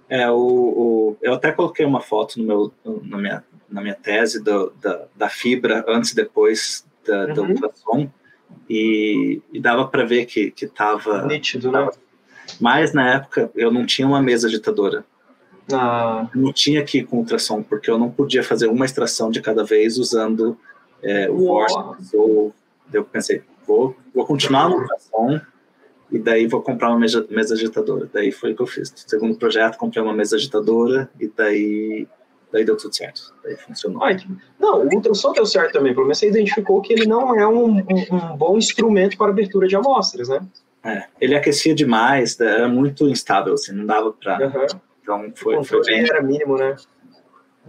É, o, o eu até coloquei uma foto no meu, na, minha, na minha tese do, da, da fibra antes e depois da, uhum. do ultrassom, e, e dava para ver que estava...
Nítido, né?
Mas na época eu não tinha uma mesa agitadora.
Ah.
Não tinha que ir com ultrassom, porque eu não podia fazer uma extração de cada vez usando é, o Vortex. Ou eu pensei, vou, vou continuar no ultrassom e daí vou comprar uma mesa, mesa agitadora. Daí foi o que eu fiz. Segundo projeto, comprei uma mesa agitadora e daí daí deu tudo certo, daí funcionou.
não, o ultrassom deu certo também, pelo menos você identificou que ele não é um, um, um bom instrumento para abertura de amostras, né?
É, ele aquecia demais, era muito instável, assim, não dava para. Uhum. Então foi, o foi bem.
era mínimo, né?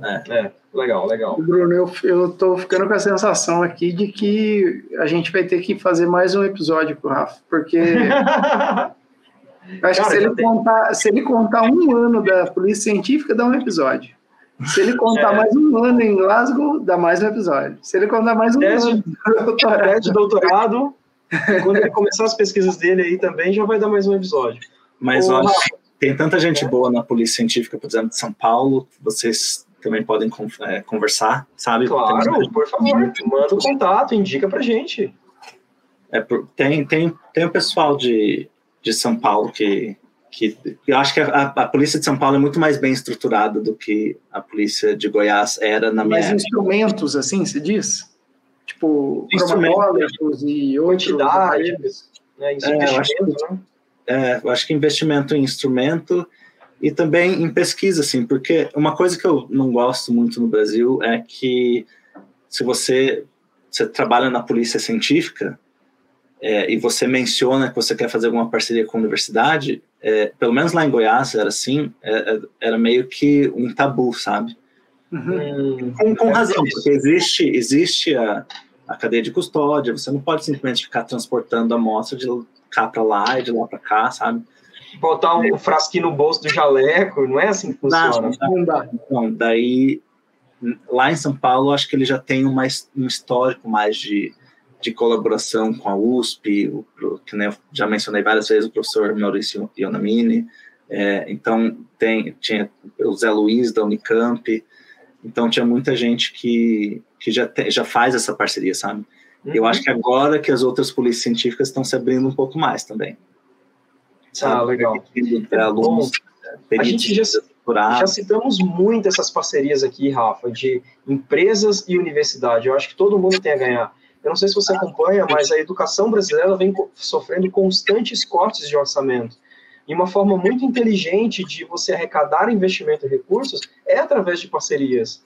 É.
é. Legal, legal.
Bruno, eu, eu tô ficando com a sensação aqui de que a gente vai ter que fazer mais um episódio pro Rafa, porque. eu acho Cara, que se ele, tem... contar, se ele contar um ano da polícia científica, dá um episódio. Se ele contar é. mais um ano em Glasgow, dá mais um episódio. Se ele contar mais um
tese, ano de doutorado, quando ele começar as pesquisas dele aí também, já vai dar mais um episódio.
Mas olha, tem tanta gente boa na Polícia Científica, por exemplo, de São Paulo, vocês também podem é, conversar, sabe?
Claro, por favor, manda o um contato, indica pra gente.
É, tem, tem, tem o pessoal de, de São Paulo que, que eu acho que a, a, polícia de São Paulo é muito mais bem estruturada do que a polícia de Goiás era na minha.
Mas instrumentos, assim, se diz? Tipo, cromatólogos e
quantidades,
né, é, eu, acho que, né? é, eu acho que investimento em instrumento e também em pesquisa, assim, porque uma coisa que eu não gosto muito no Brasil é que se você, você trabalha na polícia científica é, e você menciona que você quer fazer alguma parceria com a universidade, é, pelo menos lá em Goiás era assim, é, é, era meio que um tabu, sabe? Uhum. Com, com razão, porque existe, existe a, a cadeia de custódia, você não pode simplesmente ficar transportando a amostra de cá para lá e de lá para cá, sabe?
Botar um frasquinho no bolso do jaleco, não é assim que funciona.
Não, dá. Não, daí, lá em São Paulo, acho que ele já tem um, mais, um histórico mais de, de colaboração com a USP, o, que né, já mencionei várias vezes, o professor Maurício Ionamini, é, então tem, tinha o Zé Luiz da Unicamp, então tinha muita gente que, que já, te, já faz essa parceria, sabe? Uhum. Eu acho que agora que as outras polícias científicas estão se abrindo um pouco mais também.
Sabe? Ah, legal.
Alunos,
a gente já, já citamos muito essas parcerias aqui, Rafa, de empresas e universidade. Eu acho que todo mundo tem a ganhar. Eu não sei se você acompanha, mas a educação brasileira vem sofrendo constantes cortes de orçamento. E uma forma muito inteligente de você arrecadar investimento e recursos é através de parcerias.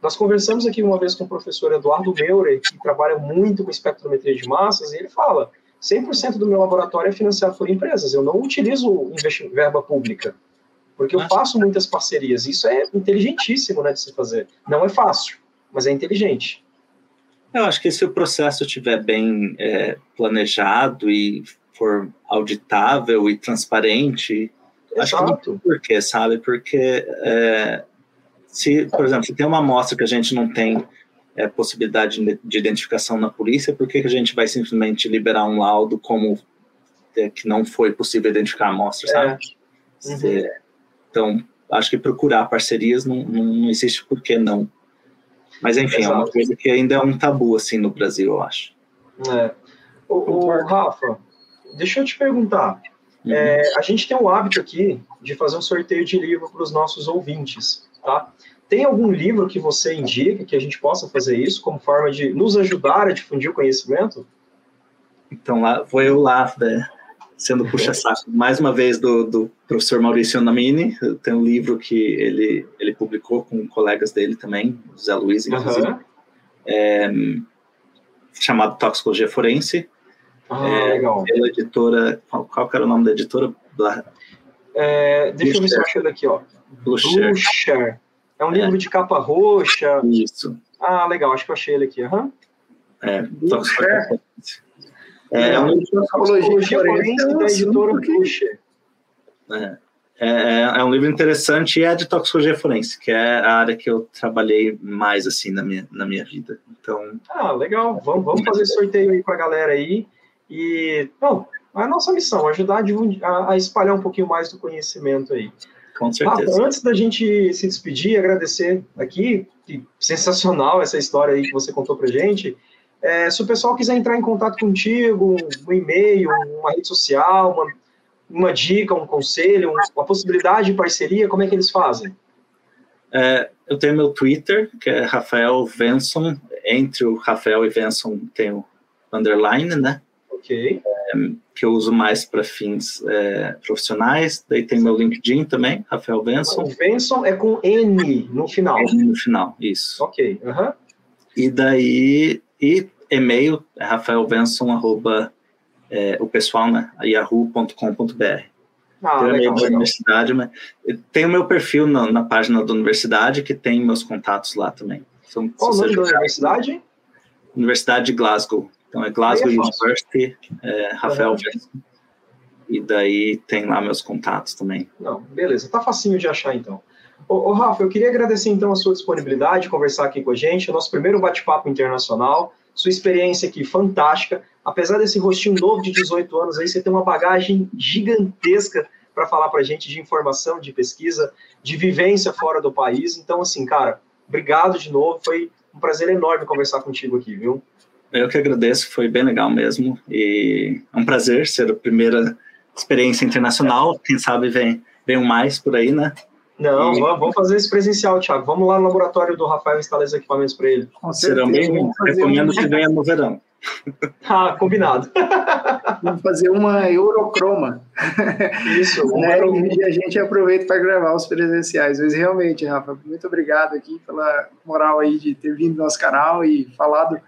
Nós conversamos aqui uma vez com o professor Eduardo Meurer, que trabalha muito com espectrometria de massas, e ele fala: 100% do meu laboratório é financiado por empresas, eu não utilizo verba pública, porque eu faço muitas parcerias. Isso é inteligentíssimo né, de se fazer. Não é fácil, mas é inteligente.
Eu acho que se o processo estiver bem é, planejado e for auditável e transparente, Exato. acho que não tem porquê, sabe? Porque é, se, por exemplo, se tem uma amostra que a gente não tem é, possibilidade de identificação na polícia, por que, que a gente vai simplesmente liberar um laudo como é, que não foi possível identificar a amostra, sabe? É. Uhum. então, acho que procurar parcerias não, não existe por que não. Mas, enfim, Exato. é uma coisa que ainda é um tabu, assim, no Brasil, eu acho.
É. O, o Rafa, deixa eu te perguntar. Uhum. É, a gente tem o hábito aqui de fazer um sorteio de livro para os nossos ouvintes, tá? Tem algum livro que você indica que a gente possa fazer isso como forma de nos ajudar a difundir o conhecimento?
Então lá vou eu lá, né, sendo puxa-saco mais uma vez do, do professor Maurício Namini. Tem um livro que ele, ele publicou com colegas dele também, Zé Luiz, inclusive, uhum. é, chamado Toxicologia Forense.
Ah, é, legal.
Pela editora. Qual, qual era o nome da editora?
É, deixa eu ver se eu acho ele aqui, ó. Blucher. É um livro é. de capa roxa.
Isso.
Ah, legal, acho que eu achei ele aqui. Uhum.
É, Blucher.
É, é um livro de toxicologia forense da editora Blucher.
É. É, é, um livro interessante e é de toxicologia forense, que é a área que eu trabalhei mais assim na minha, na minha vida. Então.
Ah, legal. Vamos, vamos fazer sorteio aí para a galera aí. E, bom, a nossa missão, ajudar a, a, espalhar um pouquinho mais do conhecimento aí.
Com certeza.
Antes da gente se despedir, agradecer aqui, sensacional essa história aí que você contou pra gente. É, se o pessoal quiser entrar em contato contigo, um e-mail, uma rede social, uma, uma dica, um conselho, uma possibilidade de parceria, como é que eles fazem?
É, eu tenho meu Twitter, que é Rafael Venson. Entre o Rafael e Venson tem o underline, né?
Ok.
É, que eu uso mais para fins é, profissionais. Daí tem meu LinkedIn também, Rafael Benson. O
Benson é com N no final.
N no final, isso.
Ok. Uhum.
E daí, e e-mail é rafaelbenson, arroba, é, o pessoal, né, yahoo.com.br.
Ah, tem legal,
da universidade, mas tem o meu perfil na, na, página da universidade que tem meus contatos lá também.
Então, Qual o nome da universidade?
Universidade de Glasgow. Então é Glasgow é University, é, Rafael uhum. E daí tem lá meus contatos também.
Não, beleza, tá facinho de achar então. Ô, ô, Rafa, eu queria agradecer então a sua disponibilidade, conversar aqui com a gente, o nosso primeiro bate-papo internacional, sua experiência aqui fantástica. Apesar desse rostinho novo de 18 anos aí, você tem uma bagagem gigantesca para falar para a gente de informação, de pesquisa, de vivência fora do país. Então, assim, cara, obrigado de novo. Foi um prazer enorme conversar contigo aqui, viu?
Eu que agradeço, foi bem legal mesmo. E é um prazer ser a primeira experiência internacional. Quem sabe vem, vem mais por aí, né?
Não, e... vamos fazer isso presencial, Thiago. Vamos lá no laboratório do Rafael instalar os equipamentos para ele.
Serão bem Recomendo que venha no verão.
Ah, combinado.
Vamos fazer uma Eurocroma.
Isso,
né? E a gente aproveita para gravar os presenciais. Mas realmente, Rafa, muito obrigado aqui pela moral aí de ter vindo no nosso canal e falado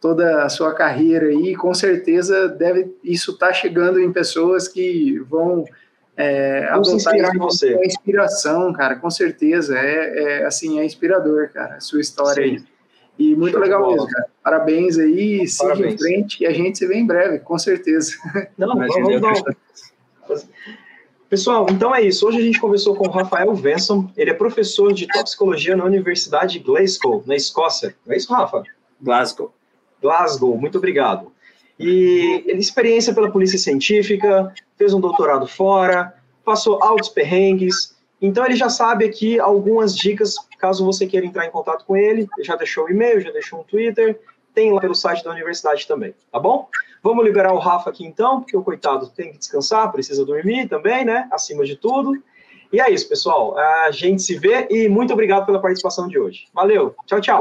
toda a sua carreira aí, com certeza deve isso estar tá chegando em pessoas que vão é,
adotar inspirar em você.
É inspiração, cara, com certeza é, é, assim é inspirador, cara, a sua história Sim. aí. E muito Show legal mesmo, cara. Parabéns aí, siga em frente e a gente se vê em breve, com certeza.
Não, vamos dar. Pessoal, então é isso. Hoje a gente conversou com o Rafael Venson. Ele é professor de toxicologia na Universidade de Glasgow, na Escócia. Não é isso, Rafa?
Glasgow.
Glasgow, muito obrigado. E ele experiência pela polícia científica, fez um doutorado fora, passou altos perrengues. Então ele já sabe aqui algumas dicas, caso você queira entrar em contato com ele. Ele já deixou o e-mail, já deixou um Twitter, tem lá pelo site da universidade também, tá bom? Vamos liberar o Rafa aqui então, porque o coitado tem que descansar, precisa dormir também, né? Acima de tudo. E é isso, pessoal. A gente se vê e muito obrigado pela participação de hoje. Valeu. Tchau, tchau.